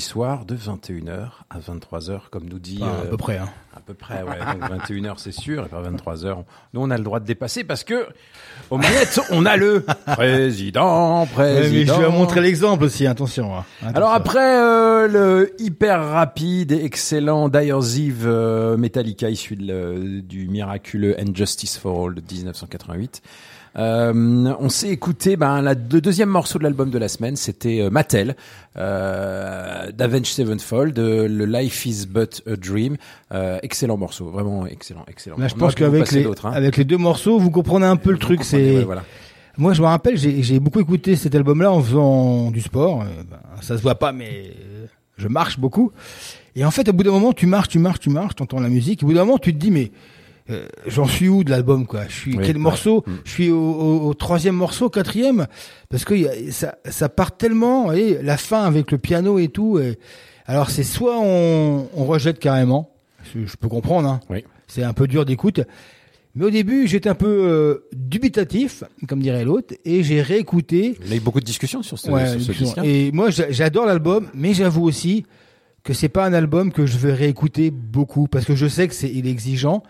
Soirs de 21h à 23h, comme nous dit. À peu près, hein. À peu près, ouais. Donc 21h, c'est sûr, et pas 23h. Nous, on a le droit de dépasser parce que, au manettes, on a le président, président. mais je vais montrer l'exemple aussi, attention. hein. Attention. Alors après euh, le hyper rapide et excellent Dyer's Eve euh, Metallica issu de du miraculeux And Justice for All de 1988, euh, on s'est écouté ben, la, le deuxième morceau de l'album de la semaine, c'était euh, Mattel euh, d'Avenged Sevenfold, euh, le Life is But a Dream, Euh, excellent morceau, vraiment excellent, excellent. Là, je pense qu'avec les, hein. avec les deux morceaux, vous comprenez un peu le truc. C'est ouais, voilà. moi, je me rappelle, j'ai j'ai beaucoup écouté cet album-là en faisant du sport. Euh, ben, ça se voit pas, mais euh, je marche beaucoup. Et en fait, au bout d'un moment, tu marches, tu marches, tu marches, t'entends la musique. Au bout d'un moment, tu te dis, mais euh, j'en suis où de l'album, quoi? Je suis Oui, quel ouais. morceau? Mm. Je suis au, au- au troisième morceau, quatrième, parce que y a- ça, ça part tellement. Vous voyez, la fin avec le piano et tout. et- alors, c'est soit on, on rejette carrément. Je, peux comprendre. Hein. Oui. C'est un peu dur d'écoute. Mais au début, j'étais un peu euh, dubitatif, comme dirait l'autre, et j'ai réécouté. On a eu beaucoup de discussions sur ce, Ouais, sur ce discussion. disque. et moi, j'a- j'adore l'album, mais j'avoue aussi que c'est pas un album que je vais réécouter beaucoup, parce que je sais que c'est il est exigeant.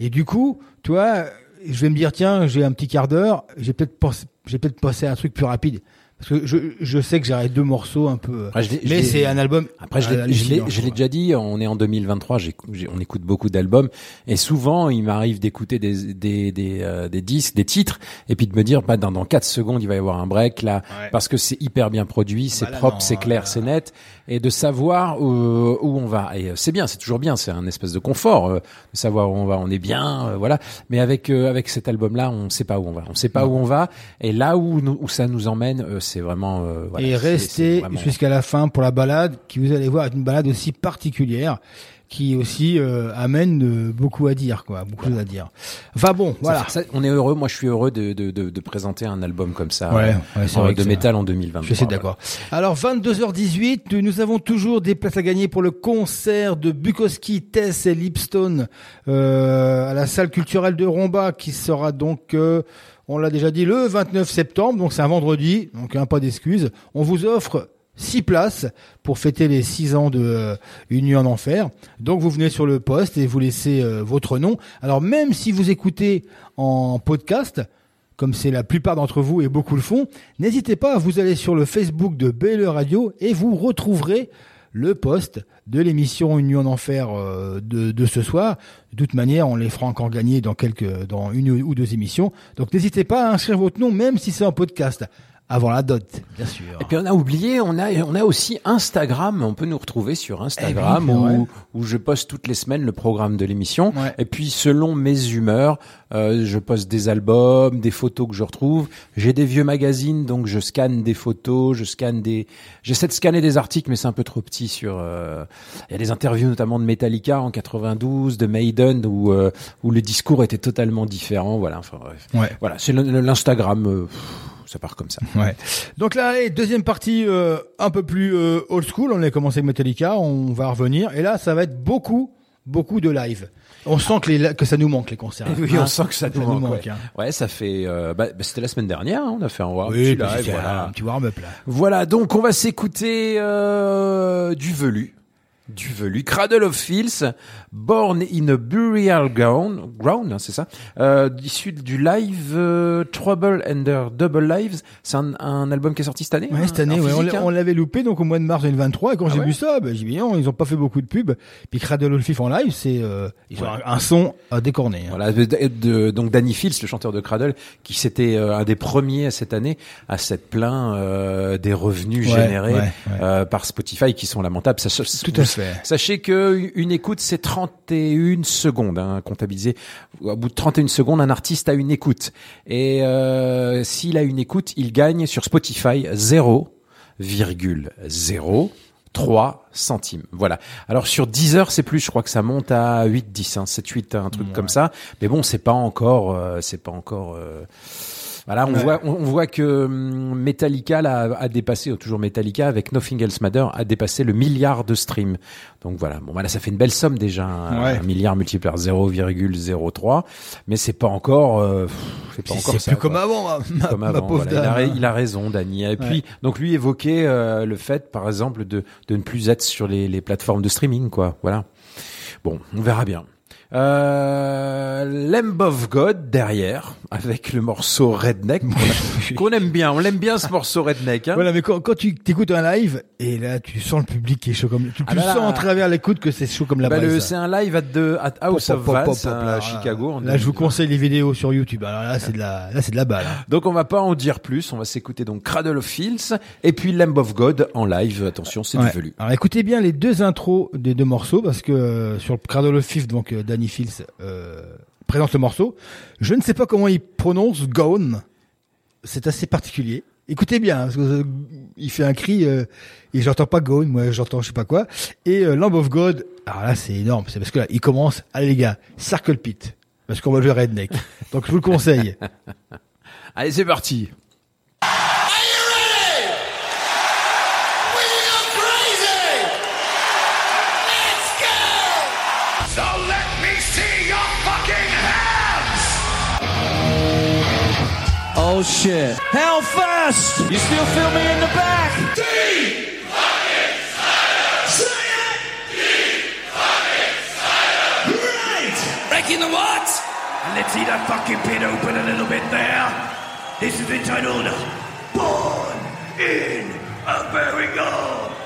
Et du coup, toi, je vais me dire tiens, j'ai un petit quart d'heure, j'ai peut-être pensé, j'ai peut-être passé à un truc plus rapide. Parce que je, je sais que j'aurai deux morceaux un peu. Après, mais c'est un album. Après, je l'ai- déjà dit, on est en 2023, j'ai- j'ai- on écoute beaucoup d'albums, et souvent, il m'arrive d'écouter des, des, des, euh, des disques, des titres, et puis de me dire, bah, dans, dans 4 secondes, il va y avoir un break, là, Ouais. parce que c'est hyper bien produit, c'est Bah propre, c'est clair, euh, c'est net, et de savoir où, où on va. Et euh, c'est bien, c'est toujours bien, c'est un espèce de confort, euh, de savoir où on va, on est bien, euh, voilà. Mais avec, euh, avec cet album-là, on sait pas où on va, on sait pas où on va, et là où, nous- où ça nous emmène, euh, c'est vraiment, euh, voilà, et restez vraiment- jusqu'à la fin pour la balade qui vous allez voir est une balade aussi particulière qui aussi euh, amène euh, beaucoup à dire quoi beaucoup à dire enfin bon voilà ça- on est heureux. Moi, je suis heureux de, de, de, de présenter un album comme ça, Ouais, ouais, en- vrai de métal en 2023. Je suis d'accord. Alors 22h18, nous- nous avons toujours des places à gagner pour le concert de Bukowski, Tess et Lipstone euh, à la salle culturelle de Romba qui sera donc, euh, on l'a déjà dit, le 29 septembre, donc c'est un vendredi, donc hein, pas d'excuses. On vous offre six places pour fêter les six ans de euh, Une nuit en enfer. Donc vous venez sur le poste et vous laissez euh, votre nom. Alors même si vous écoutez en podcast, comme c'est la plupart d'entre vous et beaucoup le font, n'hésitez pas à vous aller sur le Facebook de BLE Radio et vous retrouverez le poste de l'émission nuit en enfer euh, de, de ce soir. De toute manière, on les fera encore gagner dans quelques, dans une ou deux émissions. Donc n'hésitez pas à inscrire votre nom, même si c'est en podcast, avant la dot, bien sûr. Et puis on a oublié, on a on a aussi Instagram. On peut nous retrouver sur Instagram Eh oui, où où je poste toutes les semaines le programme de l'émission. Ouais. Et puis selon mes humeurs, euh, je poste des albums, des photos que je retrouve. J'ai des vieux magazines, donc je scanne des photos, je scanne des. J'essaie de scanner des articles, mais c'est un peu trop petit sur. euh, Il y a des interviews notamment de Metallica en 92, de Maiden où euh, où le discours était totalement différent. Voilà. Enfin bref. Ouais. Voilà, c'est l'Instagram. Ça part comme ça. Ouais. Donc là, allez, deuxième partie euh, un peu plus euh, old school. On a commencé avec Metallica, on va revenir. Et là, ça va être beaucoup, beaucoup de live. On sent que, les, que ça nous manque les concerts. Oui, Hein on sent que ça nous manque. ouais. hein. Ouais, ça fait. euh, bah, bah, c'était la semaine dernière. hein, on a fait un warm Oui, petit bah, voilà. un petit warm-up là. Voilà, donc on va s'écouter euh, du velu. Du velu. Cradle of Filth, Born in a Burial Ground, ground hein, c'est ça, euh, issu du live euh, Trouble Under Double Lives. C'est un, un album qui est sorti cette année Ouais, hein, cette année, ouais, physique, hein. on l'avait loupé donc au mois de mars 2023 et quand Ah j'ai ouais vu ça, bah, j'ai dit non, ils ont pas fait beaucoup de pubs. Puis Cradle of Filth en live, c'est euh, ils ont un, son à décorner. hein. Voilà, de, de- donc Danny Fields, le chanteur de Cradle, qui c'était euh, un des premiers cette année à s'être plaint euh, des revenus générés euh, par Spotify qui sont lamentables. Sach- Tout à fait. Sachez que une écoute c'est 31 secondes, hein, comptabilisé. Au bout de 31 secondes, un artiste a une écoute. Et euh, s'il a une écoute, il gagne sur Spotify 0,03 centimes. Voilà. Alors sur 10 heures, c'est plus, je crois que ça monte à 8, 10, hein, 7, 8, un truc comme ça. Mais bon, c'est pas encore, euh, c'est pas encore. euh, Voilà, on Ouais. voit, on, voit que hum, Metallica là, a dépassé, oh, toujours Metallica avec Nothing Else Matter, a dépassé le milliard de streams. Donc voilà, bon voilà, ça fait une belle somme déjà, un, Ouais. un milliard multiplié par 0,03, mais c'est pas encore, euh, c'est pas encore ça. plus comme avant, ma- ma- Comme ma avant, pauvre voilà. Il, a, hein. il a raison, Dany. Et puis, donc lui évoquait euh, le fait, par exemple, de, de ne plus être sur les, les plateformes de streaming, quoi. Voilà. Bon, on verra bien. Euh, Lamb of God derrière avec le morceau Redneck qu'on aime bien. On l'aime bien ce morceau Redneck. Hein. Voilà, mais quand, quand tu t'écoutes un live, et là, tu sens le public qui est chaud comme, tu, Ah tu sens à travers l'écoute que c'est chaud comme la Bah, c'est un live at, de, at House Pop, of pop, Vans pop, pop, à Chicago. Là, je vous 2020. conseille les vidéos sur YouTube. Alors là, c'est de la, là, c'est de la balle. hein. Donc on va pas en dire plus, on va s'écouter donc Cradle of Filth et puis Lamb of God en live. Attention, c'est Ouais. du velu. Alors écoutez bien les deux intros des deux morceaux parce que euh, sur le Cradle of Fifth, donc euh, Fields euh, présente le morceau. Je ne sais pas comment il prononce Gone. C'est assez particulier. Écoutez bien hein, parce que euh, il fait un cri euh, et j'entends pas Gone, moi j'entends je sais pas quoi. Et euh, Lamb of God, alors là c'est énorme, c'est parce que là il commence. Allez les gars, Circle Pit parce qu'on va jouer Redneck. Donc je vous le conseille. Allez, c'est parti. Shit. How fast? You still feel me in the back? Right! Breaking the what? Let's see that fucking pit open a little bit there. This is entitled Born in America.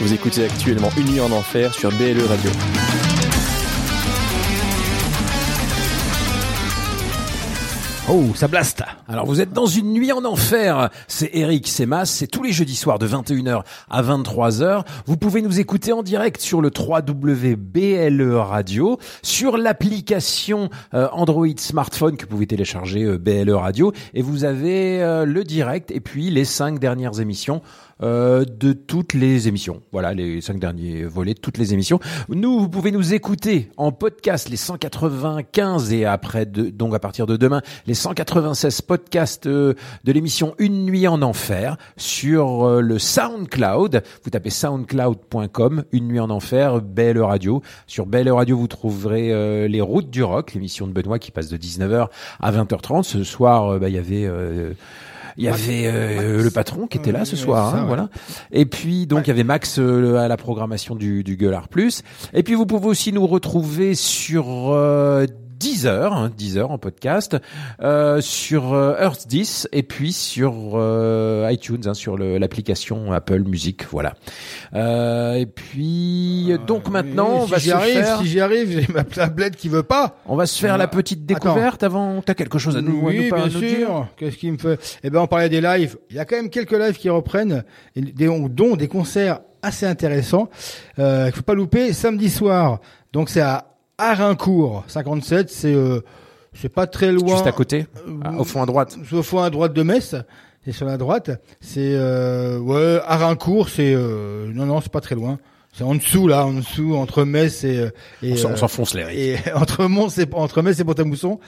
Vous écoutez actuellement Une nuit en enfer sur BLE Radio. Oh, ça blast Alors vous êtes dans une nuit en enfer. C'est Eric, c'est Mas, c'est tous les jeudis soirs de 21h à 23h. Vous pouvez nous écouter en direct sur le www.ble Radio, sur l'application euh, Android smartphone que vous pouvez télécharger euh, BLE Radio et vous avez euh, le direct et puis les cinq dernières émissions euh, de toutes les émissions. Voilà, les cinq derniers volets de toutes les émissions. Nous, vous pouvez nous écouter en podcast les 195 et après, de, donc à partir de demain, les 196 podcasts euh, de l'émission Une nuit en enfer sur euh, le SoundCloud. Vous tapez soundcloud.com, Une nuit en enfer, Belle Radio. Sur Belle Radio, vous trouverez les routes du rock, l'émission de Benoît qui passe de 19h à 20h30. Ce soir, bah, il y avait... euh, il y avait euh, le patron qui était là ce soir, ça, hein, ouais. voilà. Et puis donc il y avait Max euh, à la programmation du, du Gueulard Plus. Et puis vous pouvez aussi nous retrouver sur euh, Deezer, hein, Deezer en podcast, euh, sur euh, Earth 10 et puis sur euh, iTunes, hein, sur l'application Apple Music, voilà. Euh, et puis donc maintenant on si va j'y se arrive, faire, si j'y arrive, j'ai ma tablette qui veut pas. on va se faire la petite découverte avant. T'as quelque chose à nous, à oui, nous, pas- à bien nous sûr. Qu'est-ce qui me fait? Eh ben, on parlait des lives. Il y a quand même quelques lives qui reprennent, et des, dont des concerts assez intéressants. Euh, faut pas louper. Samedi soir, donc c'est à Arincourt, 57. C'est euh, c'est pas très loin. Juste à côté, à- au fond à droite. Au fond à droite de Metz. C'est sur la droite. C'est euh, ouais, Arincourt. C'est euh, non non, c'est pas très loin. C'est en dessous là, en dessous entre Metz et, euh, et On s'en- on euh, s'enfonce les et entre Mons et entre Metz et Pont-à-Mousson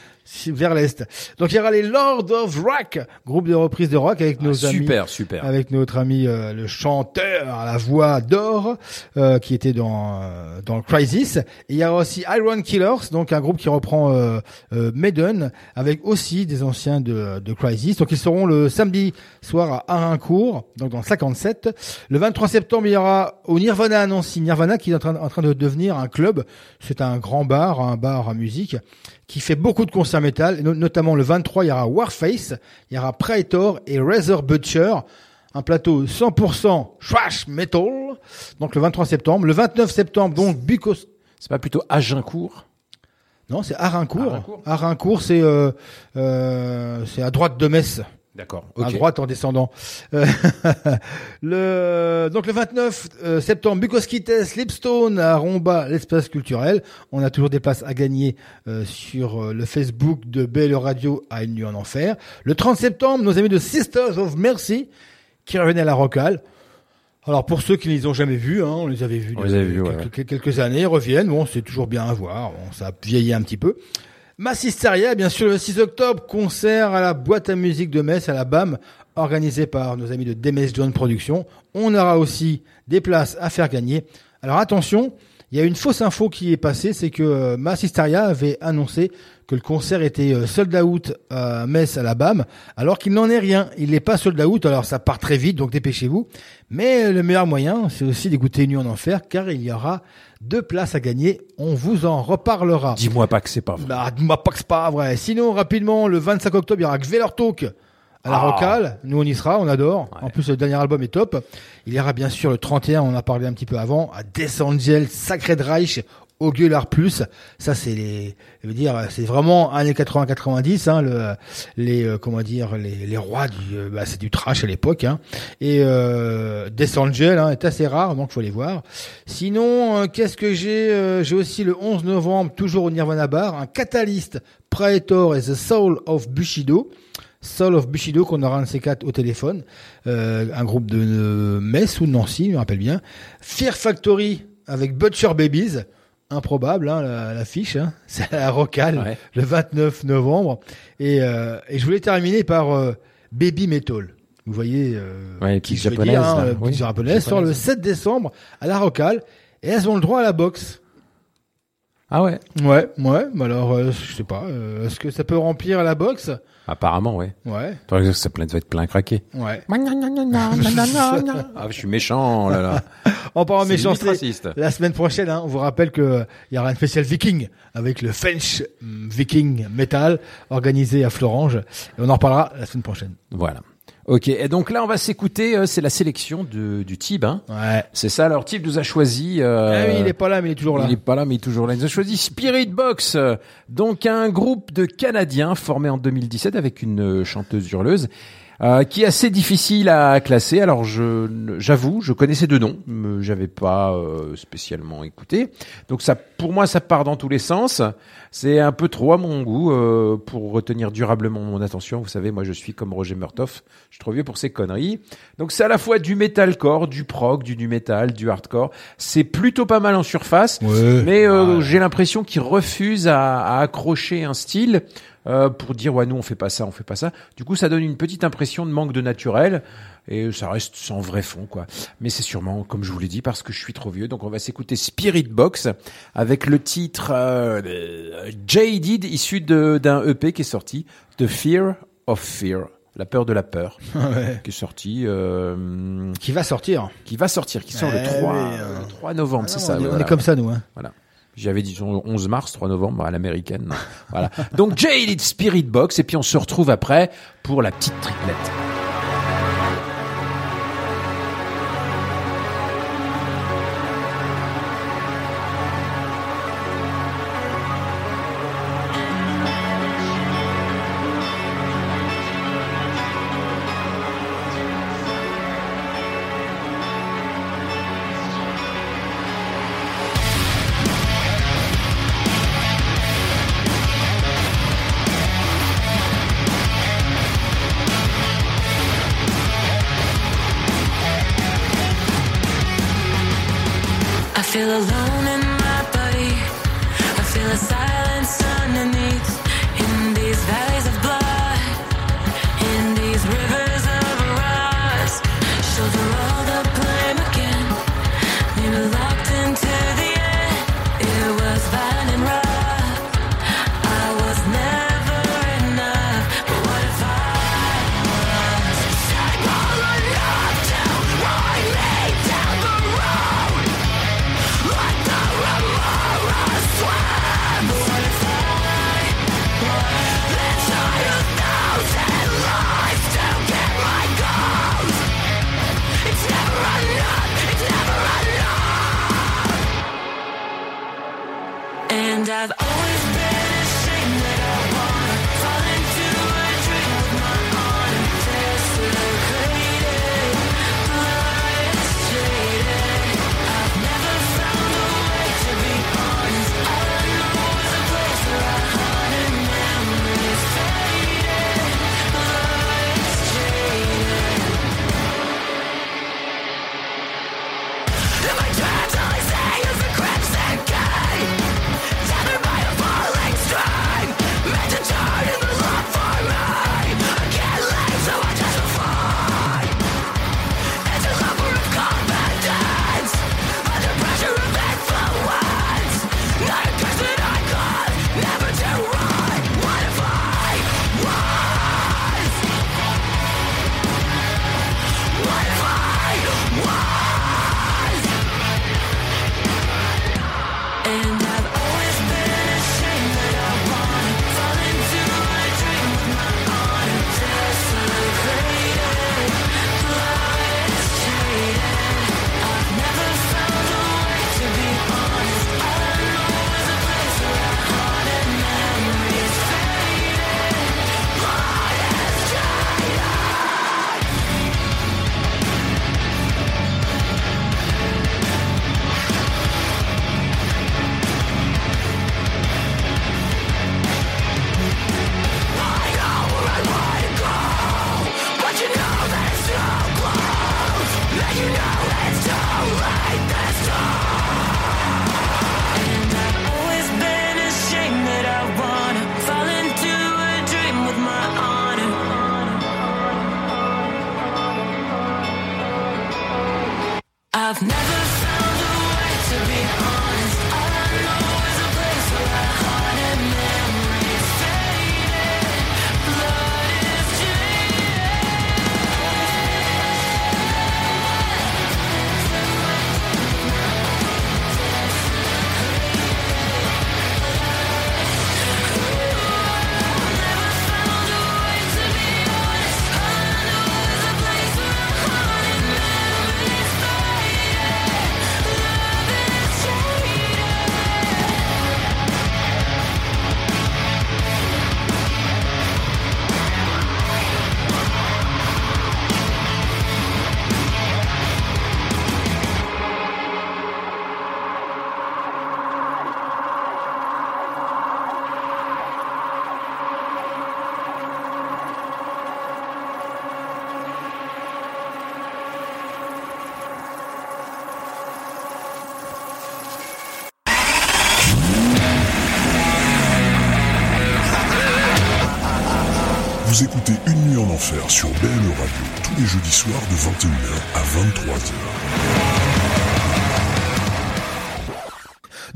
vers l'est. Donc il y aura les Lord of Rock, groupe de reprise de rock avec nos amis, Ah, super, super. avec notre ami euh, le chanteur à la voix d'or euh, qui était dans euh, dans Crisis. Et il y a aussi Iron Killers, donc un groupe qui reprend euh, euh, Maiden avec aussi des anciens de, de Crisis. Donc ils seront le samedi soir à Arincourt, donc dans le 57. Le 23 septembre, il y aura au Nirvana à Nancy, Nirvana qui est en train, en train de devenir un club. C'est un grand bar, un bar à musique qui fait beaucoup de concerts métal, notamment le 23, il y aura Warface, il y aura Praetor et Razor Butcher, un plateau 100% thrash metal, donc le 23 septembre. Le 29 septembre, donc Bucos... C'est pas plutôt Agincourt? Non, c'est Arincourt. Arincourt, c'est euh, euh, c'est à droite de Metz. D'accord. À ok. droite en descendant. Euh, le donc le 29 euh, septembre, Bukoskites, Slipstone à Romba, l'espace culturel. On a toujours des places à gagner euh, sur euh, le Facebook de Belle Radio à une nuit en enfer. Le 30 septembre, nos amis de Sisters of Mercy qui reviennent à la Rocale. Alors pour ceux qui ne les ont jamais vus, hein, on les avait vus On les a avait vus, ouais, quelques, quelques années, reviennent. Bon, c'est toujours bien à voir. Bon, ça a vieilli un petit peu. Massisteria, bien sûr, le 6 octobre, concert à la boîte à musique de Metz, à la BAM, organisé par nos amis de Demes John Productions. On aura aussi des places à faire gagner. Alors attention, il y a une fausse info qui est passée, c'est que euh, Massisteria avait annoncé que le concert était euh, sold out à Metz à la BAM, alors qu'il n'en est rien. Il n'est pas sold out, alors ça part très vite, donc dépêchez-vous. Mais le meilleur moyen, c'est aussi d'écouter une nuit en enfer, car il y aura deux places à gagner. On vous en reparlera. Dis-moi pas que c'est pas vrai. Bah, dis-moi pas que c'est pas vrai. Sinon, rapidement, le 25 octobre, il y aura Gveler Talk à la Ah. Rocale. Nous, on y sera, on adore. En plus, le dernier album est top. Il y aura bien sûr le 31, on en a parlé un petit peu avant, à Death Angel, Sacred Reich, au Gueulard Plus. Ça, c'est les, je veux dire, c'est vraiment années 80-90, hein, le, les, euh, comment dire, les, les rois du, euh, bah, c'est du trash à l'époque, hein. Et, euh, Death Angel, hein, est assez rare, donc faut les voir. Sinon, euh, qu'est-ce que j'ai, euh, j'ai aussi le 11 novembre, toujours au Nirvana Bar, un Catalyst, Praetor et The Soul of Bushido. Soul of Bushido qu'on aura un de ces quatre au téléphone, un groupe de Metz ou Nancy, je me rappelle bien. Fear Factory avec Butcher Babies, improbable hein, la- l'affiche, hein. c'est à la Rocale le 29 novembre. Et, euh, et je voulais terminer par euh, Baby Metal. Vous voyez, euh, Ouais, qui je veux japonaise, dire, hein, là. Oui, petite japonaise, sort le japonaise. 7 décembre à la Rocale et elles ont le droit à la boxe. Ah ouais Ouais, ouais. alors, euh, je sais pas. euh, Est-ce que ça peut remplir la boxe? Apparemment, ouais. Ouais. Toi, Ça plein- doit être plein craqué. Ouais. Ah, je suis méchant, oh là là. En parlant méchanceté, la semaine prochaine, hein, on vous rappelle que il y aura un spécial Viking avec le French hum, Viking Metal organisé à Florange. Et on en reparlera la semaine prochaine. Voilà. Ok, et donc là on va s'écouter, euh, c'est la sélection de, du Tib, hein Ouais. C'est ça, alors Tib nous a choisi... euh, Ah oui, il est pas là, mais il est toujours là. Il est pas là, mais il est toujours là. Il nous a choisi Spirit Box, euh, donc un groupe de Canadiens formé en 2017 avec une chanteuse hurleuse. Euh, qui est assez difficile à classer. Alors je, j'avoue, je connaissais deux noms, mais j'avais pas euh, spécialement écouté. Donc ça, pour moi, ça part dans tous les sens. C'est un peu trop à mon goût euh, pour retenir durablement mon attention. Vous savez, moi, je suis comme Roger Murtoff. Je suis trop vieux pour ces conneries. Donc c'est à la fois du metalcore, du prog, du nu metal, du hardcore. C'est plutôt pas mal en surface, Ouais. mais euh, j'ai l'impression qu'ils refusent à, à accrocher un style euh, pour dire ouais nous on fait pas ça, on fait pas ça. Du coup ça donne une petite impression de manque de naturel et ça reste sans vrai fond quoi. Mais c'est sûrement comme je vous l'ai dit parce que je suis trop vieux. Donc on va s'écouter Spirit Box avec le titre euh, Jaded issu d'un EP qui est sorti, The Fear of Fear. La peur de la peur, Ouais. qui est sorti, euh, Qui va sortir. qui va sortir, qui sort Eh le 3, oui, euh. le 3 novembre, Ah c'est ça. on est- on voilà. est comme ça, nous, hein. Voilà. J'avais dit son 11 mars, 3 novembre à l'américaine. Voilà. Donc Jaded Spirit Box et puis on se retrouve après pour la petite triplette.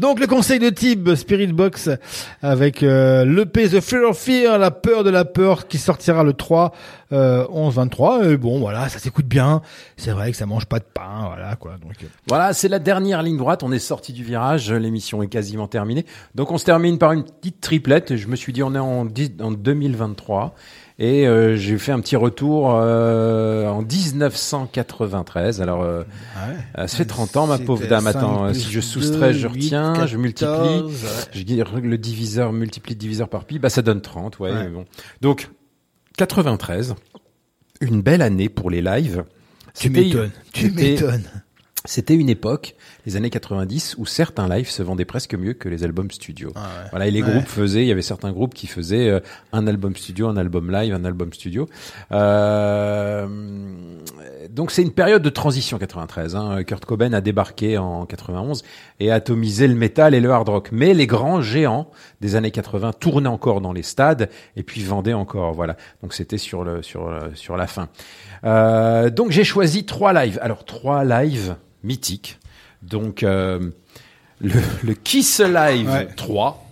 Donc le conseil de Tib Spirit Box avec euh, l'EP The Fear of Fear, la peur de la peur qui sortira le 3 euh, 11 23 et bon voilà, ça s'écoute bien. C'est vrai que ça mange pas de pain, voilà quoi. Donc euh, Voilà, c'est la dernière ligne droite. On est sorti du virage. L'émission est quasiment terminée. Donc on se termine par une petite triplette. Je me suis dit on est en, en 2023 et euh, j'ai fait un petit retour euh, en 1993. Alors euh, euh, ça fait 30 ans ma pauvre dame. Attends, si je soustrais, je retiens, je multiplie. 14, ouais. Je le diviseur multiplie le diviseur par pi, bah ça donne 30. Ouais, bon. Donc 93, une belle année pour les lives. Tu m'étonnes, tu m'étonnes. C'était une époque, les années 90, où certains lives se vendaient presque mieux que les albums studio. Voilà, et les Ah Ouais. groupes faisaient, il y avait certains groupes qui faisaient euh, un album studio, un album live, un album studio. Euh, donc c'est une période de transition 93. Hein. Kurt Cobain a débarqué en 91 et a atomisé le métal et le hard rock. Mais les grands géants des années 80 tournaient encore dans les stades et puis vendaient encore. Voilà. Donc c'était sur le sur le- sur la fin. Euh, donc j'ai choisi trois lives. Alors trois lives mythiques. Donc euh, le, le Kiss Live Ouais. 3,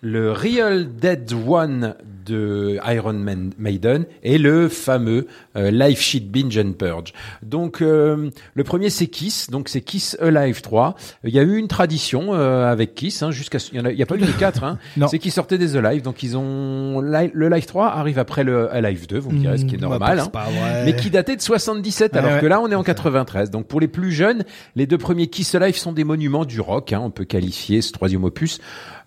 le Real Dead One de Iron Man Maiden et le fameux euh, Live Sheet Binge and Purge. Donc euh, le premier c'est Kiss, donc c'est Kiss Alive 3. Il y a eu une tradition euh, avec Kiss hein, jusqu'à il y y a pas eu les quatre hein. Non. C'est qu'ils sortaient des Alive donc ils ont le Live 3 arrive après le Alive 2, vous me direz ce qui est Mmh, bah, normal c'est hein. pas vrai. mais qui datait de 77 Ouais, alors ouais. que là on est en 93. Donc pour les plus jeunes, les deux premiers Kiss Alive sont des monuments du rock hein. on peut qualifier ce troisième opus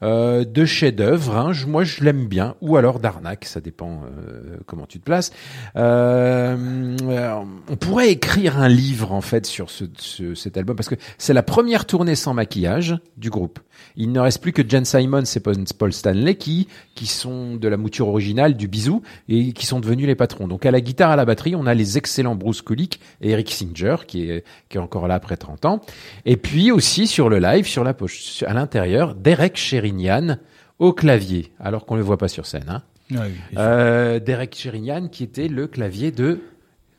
euh, de chef-d'œuvre. Hein. Moi, je l'aime bien, ou alors d'arnaque, ça dépend euh, comment tu te places. Euh, euh, on pourrait écrire un livre en fait sur ce, ce- cet album parce que c'est la première tournée sans maquillage du groupe. Il ne reste plus que Jen Simons et Paul Stanley qui qui sont de la mouture originale du bisou et qui sont devenus les patrons. Donc à la guitare, à la batterie, on a les excellents Bruce Kulick et Eric Singer qui est qui est encore là après 30 ans. Et puis aussi sur le live, sur la poche, à l'intérieur, Derek Sherinian au clavier, alors qu'on le voit pas sur scène. Hein. Oui, Euh, Derek Sherinian qui était le clavier de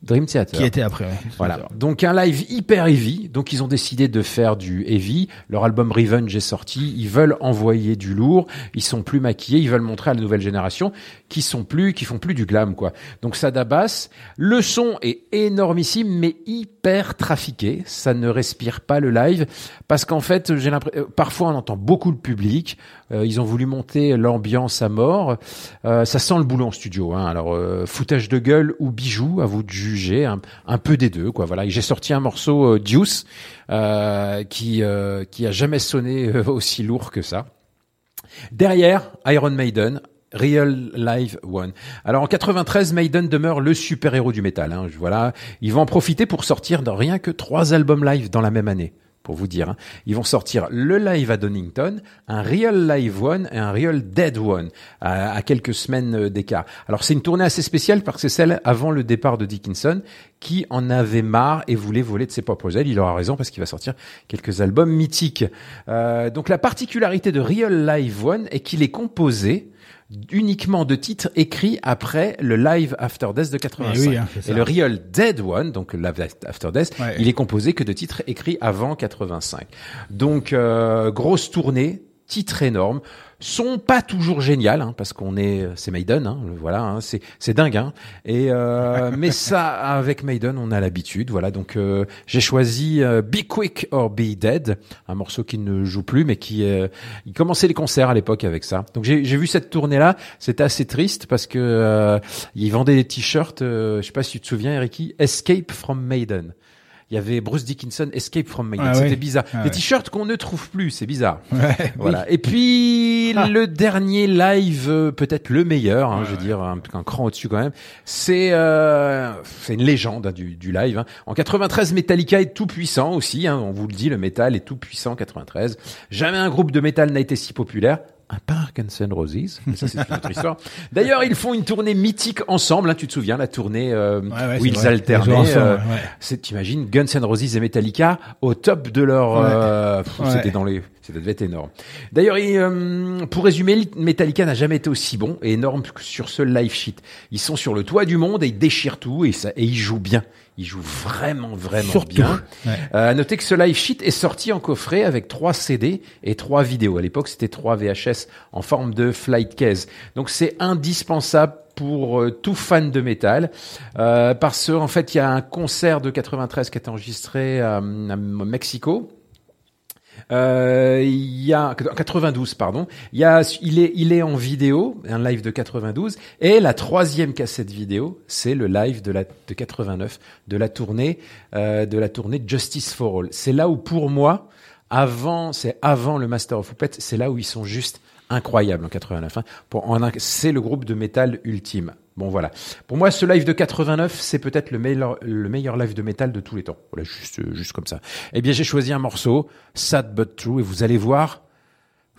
Dream Theater. Qui était après, ouais. Voilà. Donc un live hyper heavy. Donc ils ont décidé de faire du heavy. Leur album Revenge est sorti. Ils veulent envoyer du lourd. Ils sont plus maquillés. Ils veulent montrer à la nouvelle génération qui sont plus, qui font plus du glam, quoi. Donc ça d'abasse. Le son est énormissime, mais hyper trafiqué. Ça ne respire pas le live parce qu'en fait, j'ai l'impression, parfois on entend beaucoup le public. Euh, ils ont voulu monter l'ambiance à mort. Euh, ça sent le boulot en studio. Hein. Alors euh, foutage de gueule ou bijoux, à vous de juger. Un, un peu des deux, quoi. Voilà. J'ai sorti un morceau Deuce qui qui a jamais sonné aussi lourd que ça. Derrière, Iron Maiden, Real Live One. Alors en 93, Maiden demeure le super-héros du métal. Hein. Voilà, ils vont en profiter pour sortir de rien que trois albums live dans la même année. Vous dire, hein. ils vont sortir le live à Donington, un Real Live One et un Real Dead One à, à quelques semaines euh, d'écart. Alors c'est une tournée assez spéciale parce que c'est celle avant le départ de Dickinson qui en avait marre et voulait voler de ses propres ailes. Il aura raison parce qu'il va sortir quelques albums mythiques. Euh, donc la particularité de Real Live One est qu'il est composé uniquement de titres écrits après le Live After Death de 85. Eh oui, hein, et le Real Dead One, donc le Live After Death, Ouais. il est composé que de titres écrits avant 85. Donc euh, grosse tournée, titre énorme, sont pas toujours génial hein, parce qu'on est c'est Maiden hein, voilà hein, c'est c'est dingue hein. et euh, mais ça avec Maiden on a l'habitude voilà. Donc euh, j'ai choisi euh, Be Quick or Be Dead un morceau qui ne joue plus mais qui euh, il commençait les concerts à l'époque avec ça. Donc j'ai j'ai vu cette tournée là c'était assez triste parce que euh, ils vendaient des t-shirts euh, je sais pas si tu te souviens Eric Escape from Maiden il y avait Bruce Dickinson Escape from Maiden. Ah C'était bizarre. Ah des ouais. t-shirts qu'on ne trouve plus, c'est bizarre. Ouais, voilà. oui. Et puis Ah. le dernier live, euh, peut-être le meilleur, hein, je veux dire un, un cran au-dessus quand même. C'est euh, c'est une légende hein, du, du live. hein. En 93, Metallica est tout puissant aussi. hein, on vous le dit, le métal est tout puissant en 93. Jamais un groupe de métal n'a été si populaire. Un par Guns N' Roses, mais ça c'est une autre histoire. D'ailleurs, ils font une tournée mythique ensemble. hein, tu te souviens la tournée euh, ouais, où ils vrai. alternaient. Ils euh, ouais. t'imagines Guns N' Roses et Metallica au top de leur. Euh. C'était dans les Ça devait être énorme. D'ailleurs, il, euh, pour résumer, Metallica n'a jamais été aussi bon et énorme que sur ce live sheet. Ils sont sur le toit du monde et ils déchirent tout et, ça, et ils jouent bien. Ils jouent vraiment, vraiment Surtout. bien. Ouais. Euh, à noter que ce live sheet est sorti en coffret avec trois CD et trois vidéos. À l'époque, c'était trois VHS en forme de flight case. Donc c'est indispensable pour euh, tout fan de métal euh, parce qu'en fait, il y a un concert de 93 qui a été enregistré à, à Mexico. Euh, il y a 92 pardon. Il y a il est il est en vidéo un live de 92 et la troisième cassette vidéo c'est le live de la de 89 de la tournée euh, de la tournée Justice for All. C'est là où pour moi avant c'est avant le Master of Puppets c'est là où ils sont juste incroyables en 89. hein. Pour en c'est le groupe de métal ultime. Bon voilà. Pour moi, ce live de 89, c'est peut-être le meilleur, le meilleur live de métal de tous les temps. Voilà, juste, euh, juste comme ça. Eh bien, j'ai choisi un morceau, Sad But True, et vous allez voir,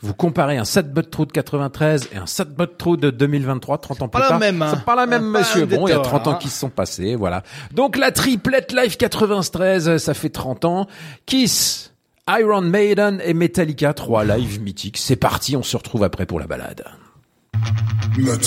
vous comparez un Sad But True de 93 et un Sad But True de 2023, 30 ans plus tard. même, hein. C'est pas la même, Pas monsieur. Bon, il y a détour, 30 ans hein. qui se sont passés, voilà. Donc, la triplette live 93, ça fait 30 ans. Kiss, Iron Maiden et Metallica, trois lives mythiques. C'est parti, on se retrouve après pour la balade. La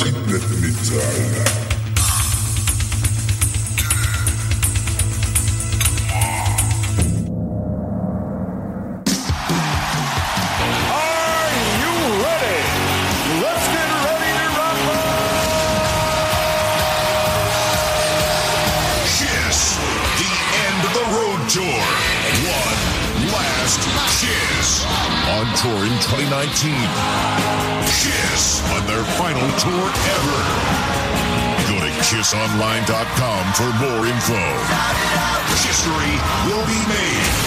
2019. Kiss on their final tour ever. Go to kissonline.com for more info. History will be made.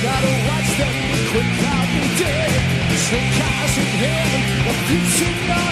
Gotta watch them quick out and dead. Snow cars in heaven, a pizza night.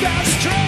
that's true.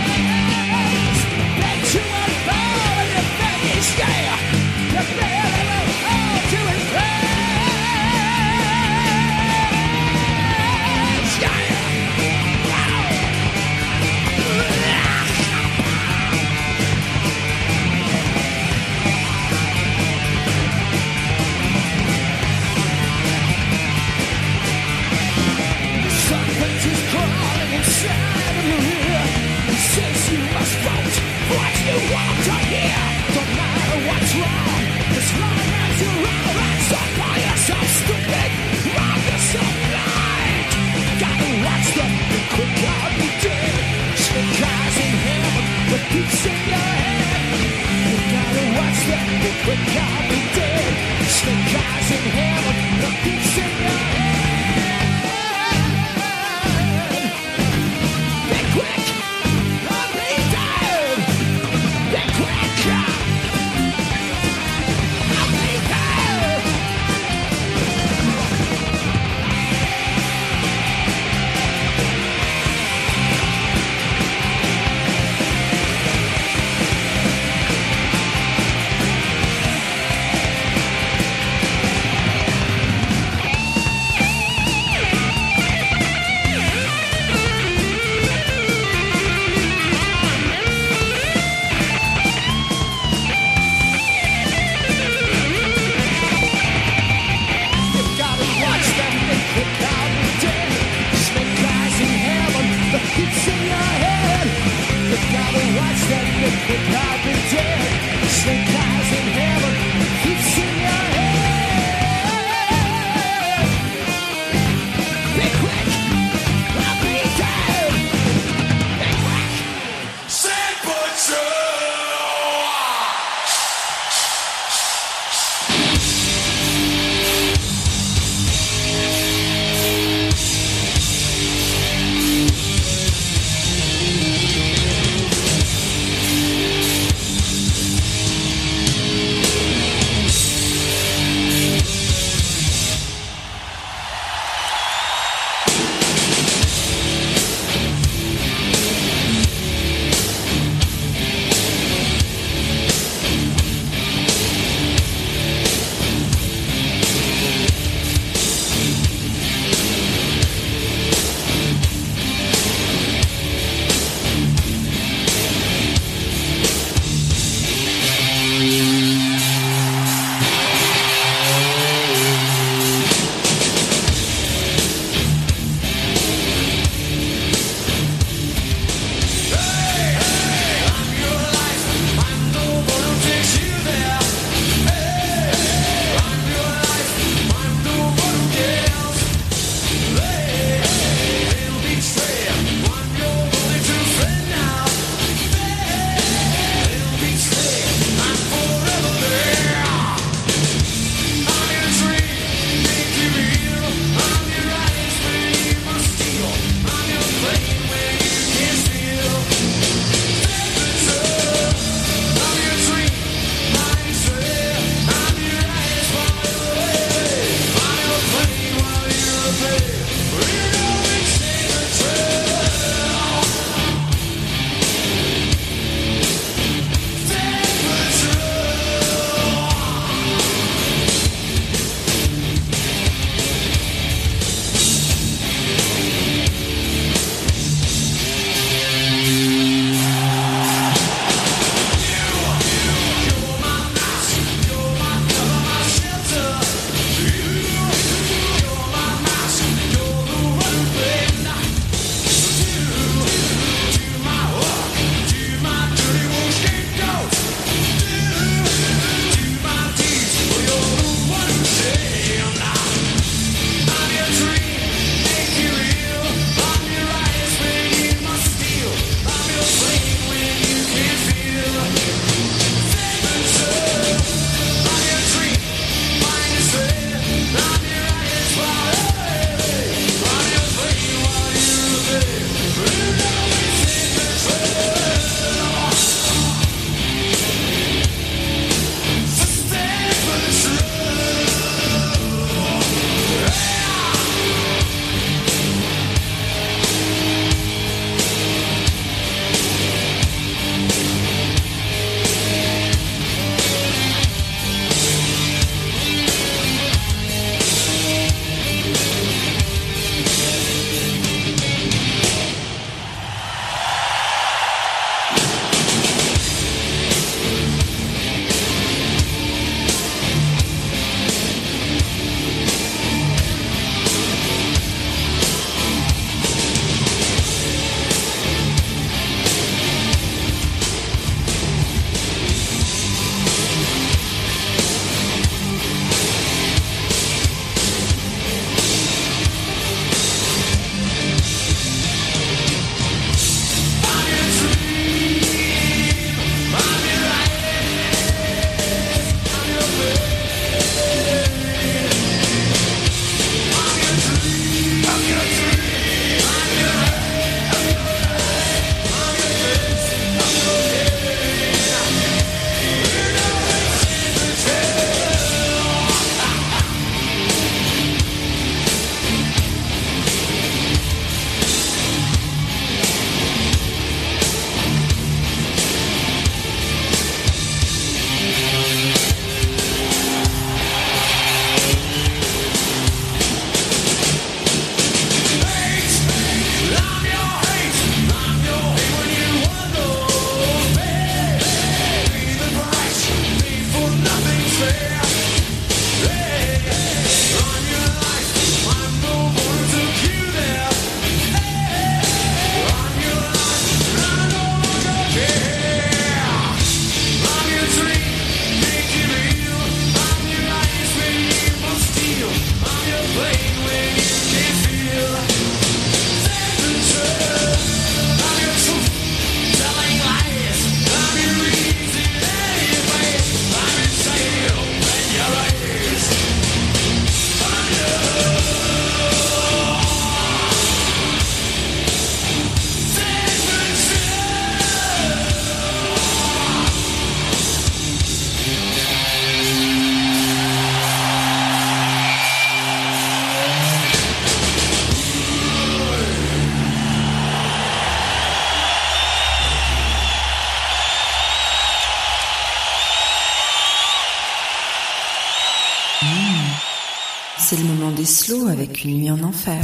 Slows avec une nuit en enfer.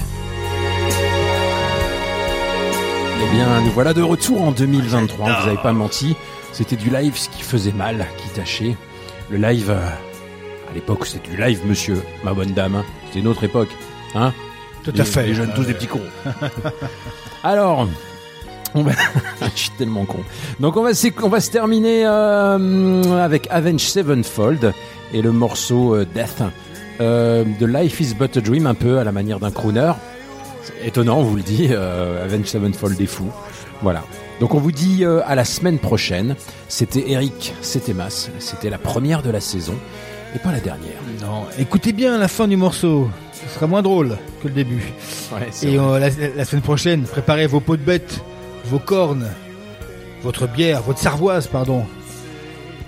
Eh bien, nous voilà de retour en 2023. Vous n'avez pas menti. C'était du live, ce qui faisait mal, qui tâchait. Le live, euh, à l'époque, c'était du live, monsieur, ma bonne dame. hein. C'était une autre époque. Hein Tout à Les- fait. Les jeunes, tous des petits cons. Alors, on va... je suis tellement con. Donc, on va, s'éc- on va se terminer euh, avec Avenged Sevenfold et le morceau euh, Death de Life is But a Dream, un peu à la manière d'un crooner. Étonnant, on vous le dit. Euh, Avenged Sevenfold est fou. Voilà. Donc, on vous dit euh, à la semaine prochaine. C'était Eric, c'était Mas. C'était la première de la saison et pas la dernière. Non, écoutez bien la fin du morceau. Ce sera moins drôle que le début. Ouais, Et euh, la, la semaine prochaine, préparez vos pots de bête, vos cornes, votre bière, votre sarvoise, pardon.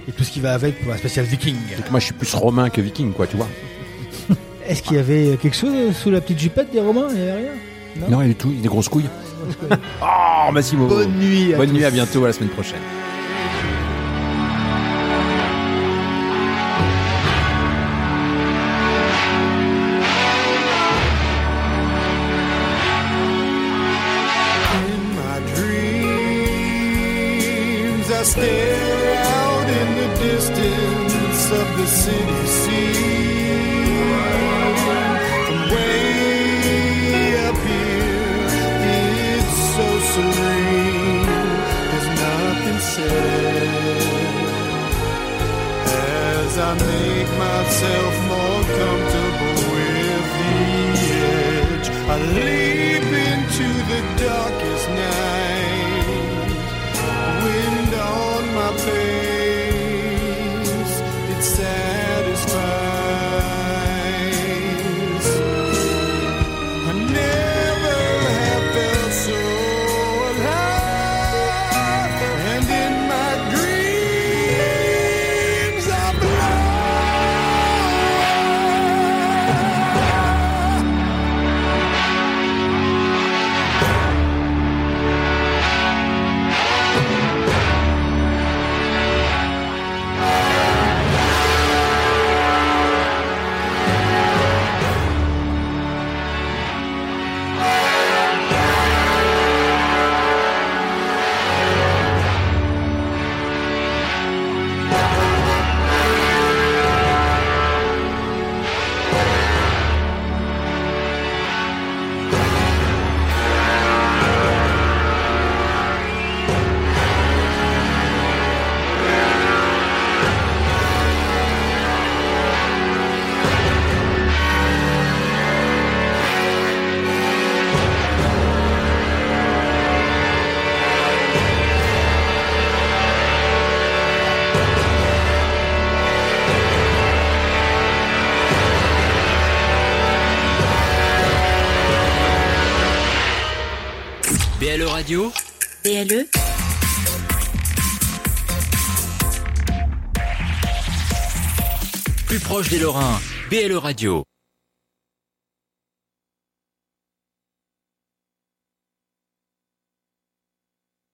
Et tout ce qui va avec pour un spécial viking. Donc, moi, je suis plus romain que viking, quoi, tu vois. Est-ce qu'il y avait quelque chose sous la petite jupette des Romains? Il n'y avait rien? Non, il y a tout, des grosses couilles. Oh, Massimo. Bonne nuit à Bonne tous. nuit, à bientôt, à la semaine prochaine. Make myself more comfortable with the edge. I leap Radio, BLE plus proche des Lorrains. BLE Radio.